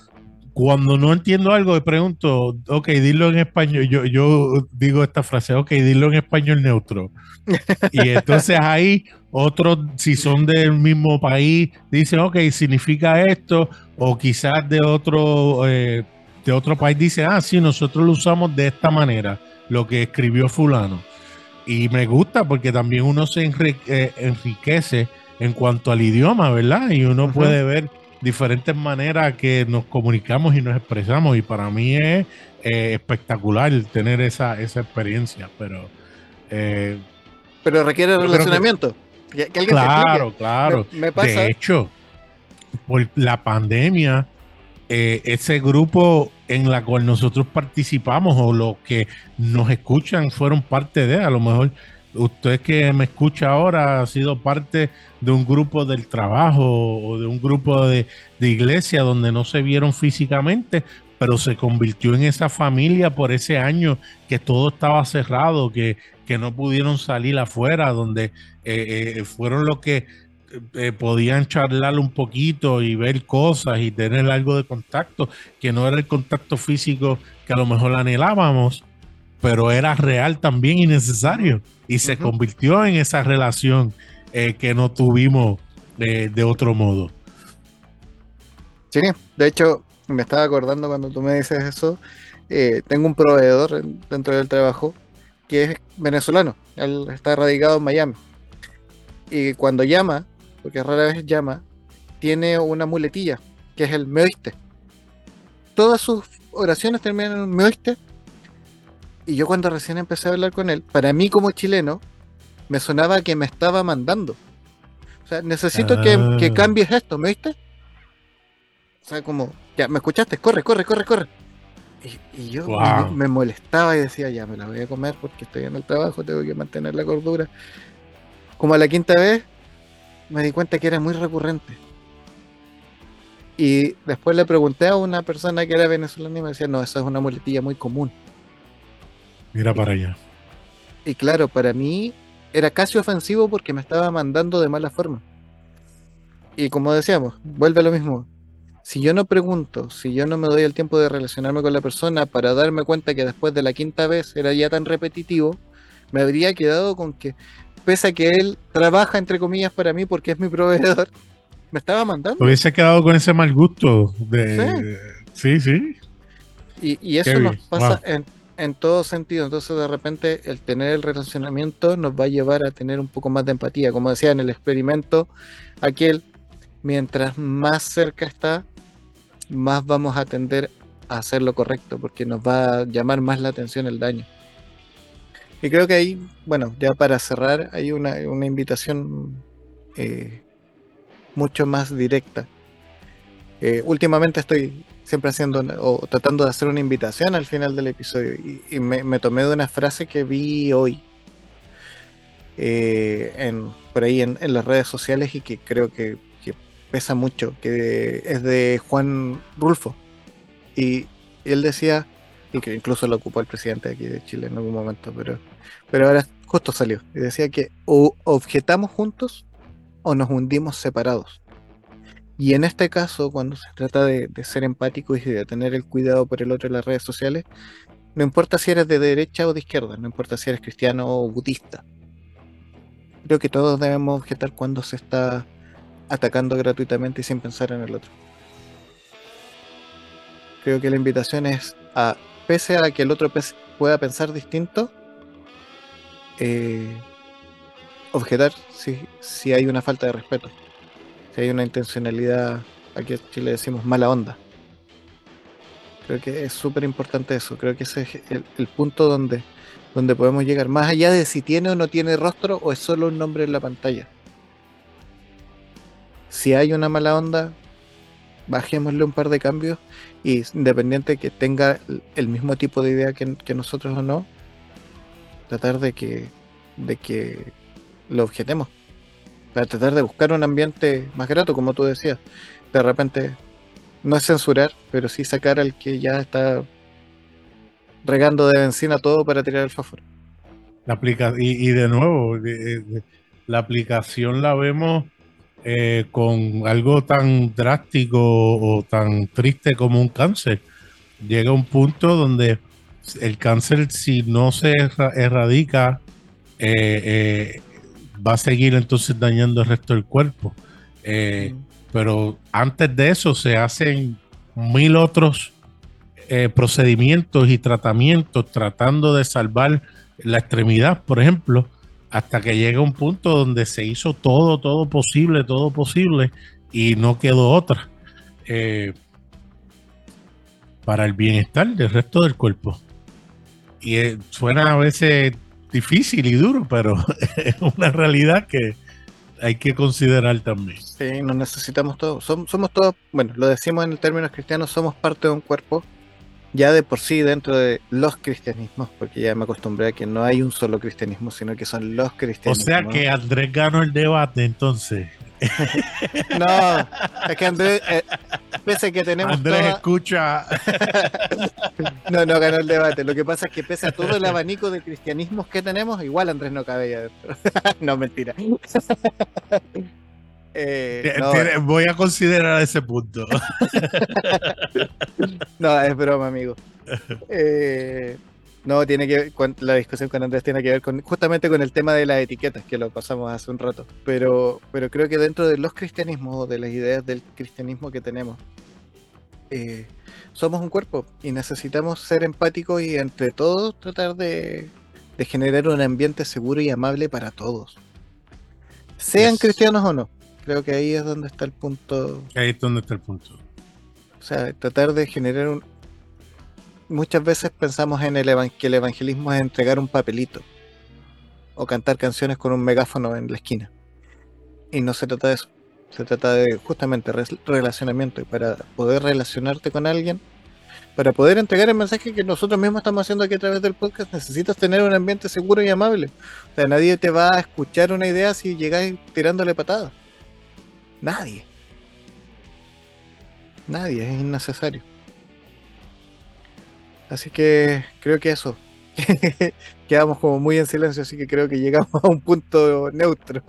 cuando no entiendo algo, me pregunto, ok, dilo en español. Yo, yo digo esta frase, ok, dilo en español neutro. Y entonces ahí otros, si son del mismo país, dicen, ok, significa esto, o quizás de otro, eh, de otro país dicen, ah, sí, nosotros lo usamos de esta manera, lo que escribió fulano. Y me gusta porque también uno se eh, enriquece en cuanto al idioma, ¿verdad? Y uno puede ver diferentes maneras que nos comunicamos y nos expresamos y para mí es eh, espectacular tener esa, esa experiencia, pero... Eh, pero requiere relacionamiento. claro, claro. De hecho, por la pandemia, eh, ese grupo en la cual nosotros participamos o los que nos escuchan fueron parte de, a lo mejor usted que me escucha ahora ha sido parte de un grupo del trabajo o de un grupo de, iglesia donde no se vieron físicamente, pero se convirtió en esa familia por ese año que todo estaba cerrado, que, que no pudieron salir afuera, donde eh, eh, fueron los que eh, podían charlar un poquito y ver cosas y tener algo de contacto, que no era el contacto físico que a lo mejor anhelábamos, pero era real también y necesario. Y se convirtió en esa relación eh, que no tuvimos de otro modo. Sí, de hecho, me estaba acordando cuando tú me dices eso. Eh, tengo un proveedor dentro del trabajo que es venezolano. Él está radicado en Miami. y cuando llama, porque rara vez llama, tiene una muletilla, que es el me oíste. Todas sus oraciones terminan en un me oíste. Y yo cuando recién empecé a hablar con él, para mí como chileno, me sonaba que me estaba mandando. O sea, necesito que, que Ah. cambies esto, ¿me oíste? O sea, como, ya, ¿me escuchaste? Corre, corre, corre, corre. Y, y yo me- me, molestaba y decía, ya, me la voy a comer porque estoy en el trabajo, tengo que mantener la cordura. Como a la quinta vez, me di cuenta que era muy recurrente. Y después le pregunté a una persona que era venezolana y me decía, no, esa es una muletilla muy común. Mira para allá. Y claro, para mí era casi ofensivo porque me estaba mandando de mala forma. Y como decíamos, vuelve a lo mismo. Si yo no pregunto, si yo no me doy el tiempo de relacionarme con la persona para darme cuenta que después de la quinta vez era ya tan repetitivo, me habría quedado con que, pese a que él trabaja entre comillas para mí porque es mi proveedor, me estaba mandando. Hubiese quedado con ese mal gusto de. Sí, sí. Y, y eso nos pasa wow. en, en todo sentido. Entonces, de repente, el tener el relacionamiento nos va a llevar a tener un poco más de empatía. Como decía en el experimento, aquel, mientras más cerca está, más vamos a tender a hacer lo correcto, porque nos va a llamar más la atención el daño. Y creo que ahí, bueno, ya para cerrar, hay una, una invitación eh, mucho más directa. Eh, últimamente estoy siempre haciendo o tratando de hacer una invitación al final del episodio y, y me, tomé de una frase que vi hoy eh, en, por ahí en, las redes sociales y que creo que, pesa mucho, que es de Juan Rulfo. Y él decía, y que incluso lo ocupó el presidente de aquí de Chile en algún momento, pero, pero ahora justo salió, y decía que o objetamos juntos o nos hundimos separados. Y en este caso, cuando se trata de, de ser empático y de tener el cuidado por el otro en las redes sociales, no importa si eres de derecha o de izquierda, no importa si eres cristiano o budista. Creo que todos debemos objetar cuando se está atacando gratuitamente y sin pensar en el otro. Creo que la invitación es a, pese a que el otro pueda pensar distinto, eh, objetar si, si hay una falta de respeto si hay una intencionalidad, aquí en Chile decimos mala onda. Creo que es súper importante eso, creo que ese es el, punto donde, donde podemos llegar, más allá de si tiene o no tiene rostro o es solo un nombre en la pantalla. Si hay una mala onda, bajémosle un par de cambios y independiente que tenga el- mismo tipo de idea que nosotros o no, tratar de que, de que lo objetemos para tratar de buscar un ambiente más grato, como tú decías. De repente, no es censurar, pero sí sacar al que ya está regando de benzina todo para tirar el fósforo. La aplica y, y de nuevo, la aplicación la vemos eh, con algo tan drástico o tan triste como un cáncer. Llega un punto donde el cáncer, si no se erra- erradica, eh, eh, va a seguir entonces dañando el resto del cuerpo. Eh, pero antes de eso se hacen mil otros procedimientos y tratamientos tratando de salvar la extremidad, por ejemplo, hasta que llega un punto donde se hizo todo, todo posible, todo posible y no quedó otra para el bienestar del resto del cuerpo. Y eh, suena a veces difícil y duro, pero es una realidad que hay que considerar también. Sí, nos necesitamos todos. Som- somos todos, bueno, lo decimos en términos cristianos, somos parte de un cuerpo ya de por sí dentro de los cristianismos, porque ya me acostumbré a que no hay un solo cristianismo, sino que son los O cristianismos. sea que Andrés ganó el debate entonces. No, es que Andrés, eh, pese a que tenemos Andrés toda- escucha. No, no ganó el debate. Lo que pasa es que pese a todo el abanico de cristianismos que tenemos, igual Andrés no cabe adentro. no, mentira. Eh, no, Voy a considerar ese punto. no, es broma, amigo. Eh, no, tiene que la discusión con Andrés tiene que ver con justamente con el tema de las etiquetas que lo pasamos hace un rato. Pero, pero creo que dentro de los cristianismos o de las ideas del cristianismo que tenemos, eh, somos un cuerpo y necesitamos ser empáticos y entre todos tratar de, de generar un ambiente seguro y amable para todos. Sean cristianos o no. Creo que ahí es donde está el punto. Ahí es donde está el punto. O sea, tratar de generar un. Muchas veces pensamos en el que el evangelismo es entregar un papelito o cantar canciones con un megáfono en la esquina. Y no se trata de eso. Se trata de justamente relacionamiento. Y para poder relacionarte con alguien, para poder entregar el mensaje que nosotros mismos estamos haciendo aquí a través del podcast, necesitas tener un ambiente seguro y amable. O sea, nadie te va a escuchar una idea si llegas tirándole patadas. Nadie. Nadie, es innecesario. Así que creo que eso. Quedamos como muy en silencio, así que creo que llegamos a un punto neutro.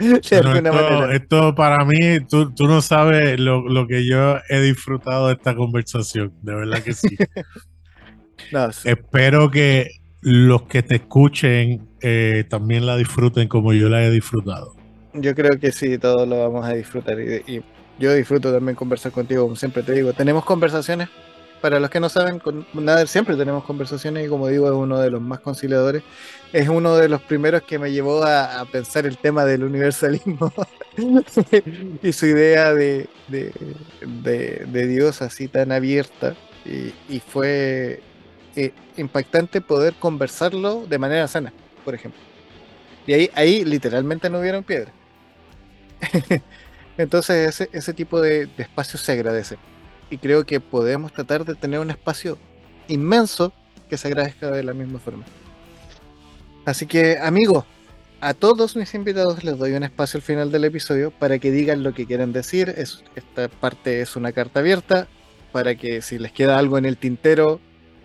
esto, para mí, tú, no sabes lo, que yo he disfrutado de esta conversación, de verdad que sí. Espero que los que te escuchen eh, también la disfruten como yo la he disfrutado. Yo creo que sí, todos lo vamos a disfrutar y, yo disfruto también conversar contigo, como siempre te digo. Tenemos conversaciones, para los que no saben, con Nader siempre tenemos conversaciones y como digo es uno de los más conciliadores. Es uno de los primeros que me llevó a, pensar el tema del universalismo y su idea de, de, Dios así tan abierta. Y, fue eh, impactante poder conversarlo de manera sana, por ejemplo. Y ahí, ahí literalmente no hubieron piedras. Entonces ese, ese tipo de, de espacios se agradece. Y creo que podemos tratar de tener un espacio inmenso que se agradezca de la misma forma. Así que amigos, a todos mis invitados les doy un espacio al final del episodio para que digan lo que quieren decir. esta parte es una carta abierta para que si les queda algo en el tintero,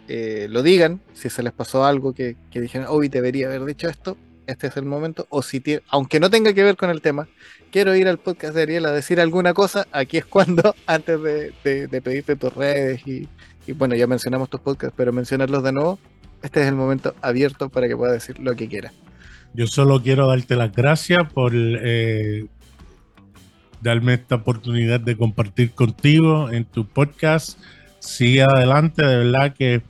eh, lo digan. Si se les pasó algo que, que dijeron, hoy debería haber dicho esto, este es el momento, o si tiene, aunque no tenga que ver con el tema, quiero ir al podcast de Ariel a decir alguna cosa, aquí es cuando, antes de, pedirte tus redes y, bueno, ya mencionamos tus podcasts, pero mencionarlos de nuevo, este es el momento abierto para que puedas decir lo que quieras. Yo solo quiero darte las gracias por eh, darme esta oportunidad de compartir contigo en tu podcast. Sigue adelante, de verdad que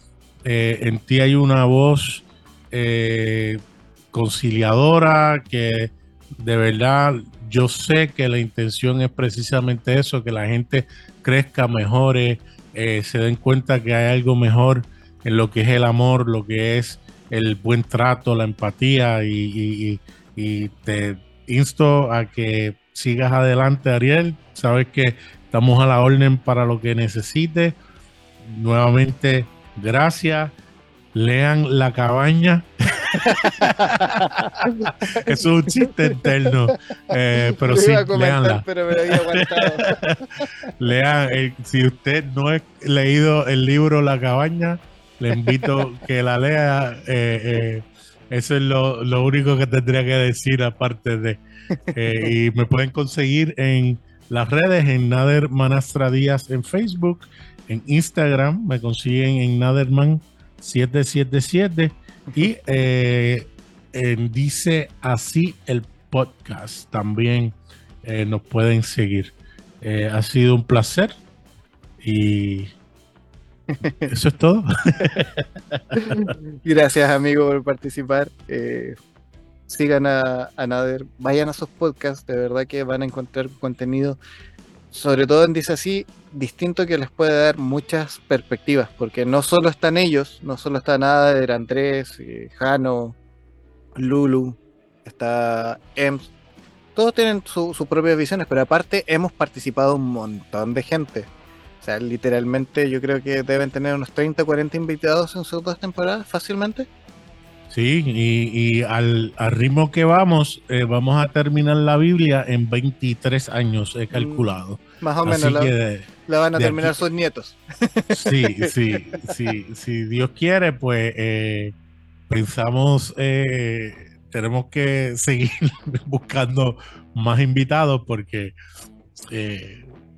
eh, en ti hay una voz eh, conciliadora, que de verdad yo sé que la intención es precisamente eso, que la gente crezca, mejore, eh, se den cuenta que hay algo mejor en lo que es el amor, lo que es el buen trato, la empatía y, te insto a que sigas adelante, Ariel. Sabes que estamos a la orden para lo que necesites. Nuevamente, gracias. Lean La Cabaña. es un chiste eterno. Eh, pero sí, leanla. Lean, eh, si usted no ha leído el libro La Cabaña, le invito que la lea. Eh, eso es lo, único que tendría que decir aparte de. y me pueden conseguir en las redes, en Nader Manastra Díaz en Facebook, en Instagram, me consiguen en Naderman 777 y eh, dice así el podcast también eh, nos pueden seguir. Eh, ha sido un placer y eso es todo. Gracias amigo por participar. sigan a, a, Nader, vayan a sus podcasts, de verdad que van a encontrar contenido, sobre todo en Dice así, distinto que les puede dar muchas perspectivas, porque no solo están ellos, no solo está Nader, Andrés, eh, Jano, Lulu, está Ems, todos tienen sus propias visiones, pero aparte hemos participado un montón de gente. O sea, literalmente yo creo que deben tener unos 30, 40 invitados en sus dos temporadas fácilmente. Sí, y, al, ritmo que vamos, eh, vamos a terminar la Biblia en 23 años, he calculado. Mm, más o menos. La, van a terminar sus nietos. Sí, sí, sí. Si Dios quiere, pues eh, pensamos, eh, tenemos que seguir buscando más invitados porque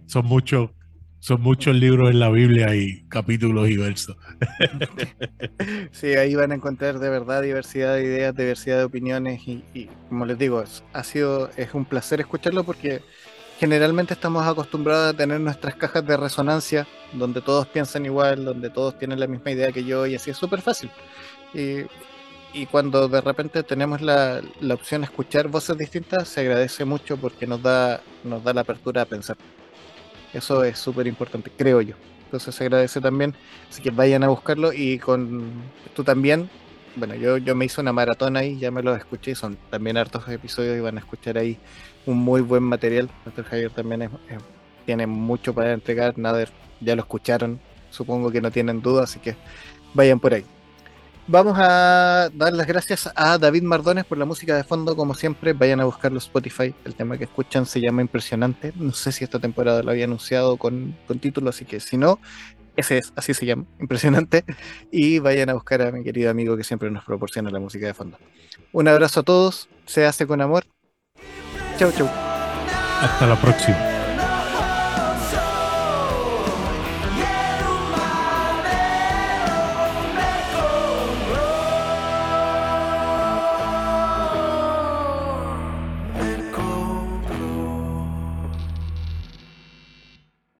son muchos son muchos libros en la Biblia y capítulos y versos. Sí, ahí van a encontrar de verdad diversidad de ideas, diversidad de opiniones y, como les digo, ha sido, es un placer escucharlo porque generalmente estamos acostumbrados a tener nuestras cajas de resonancia donde todos piensan igual, donde todos tienen la misma idea que yo y así es súper fácil. Y, y cuando de repente tenemos la, la, opción de escuchar voces distintas, se agradece mucho porque nos da, nos da la apertura a pensar. Eso es súper importante, creo yo. Entonces se agradece también. Así que vayan a buscarlo y con tú también. Bueno, yo, yo me hice una maratón ahí, ya me lo escuché. Son también hartos episodios y van a escuchar ahí un muy buen material. Nuestro Javier también tiene mucho para entregar. Nader ya lo escucharon. Supongo que no tienen duda, así que vayan por ahí. Vamos a dar las gracias a David Mardones por la música de fondo, como siempre. Vayan a buscarlo Spotify. El tema que escuchan se llama Impresionante. No sé si esta temporada lo había anunciado con, con título, así que si no, ese es, así se llama, Impresionante. Y vayan a buscar a mi querido amigo que siempre nos proporciona la música de fondo. Un abrazo a todos. Se hace con amor. Chau, chau. Hasta la próxima.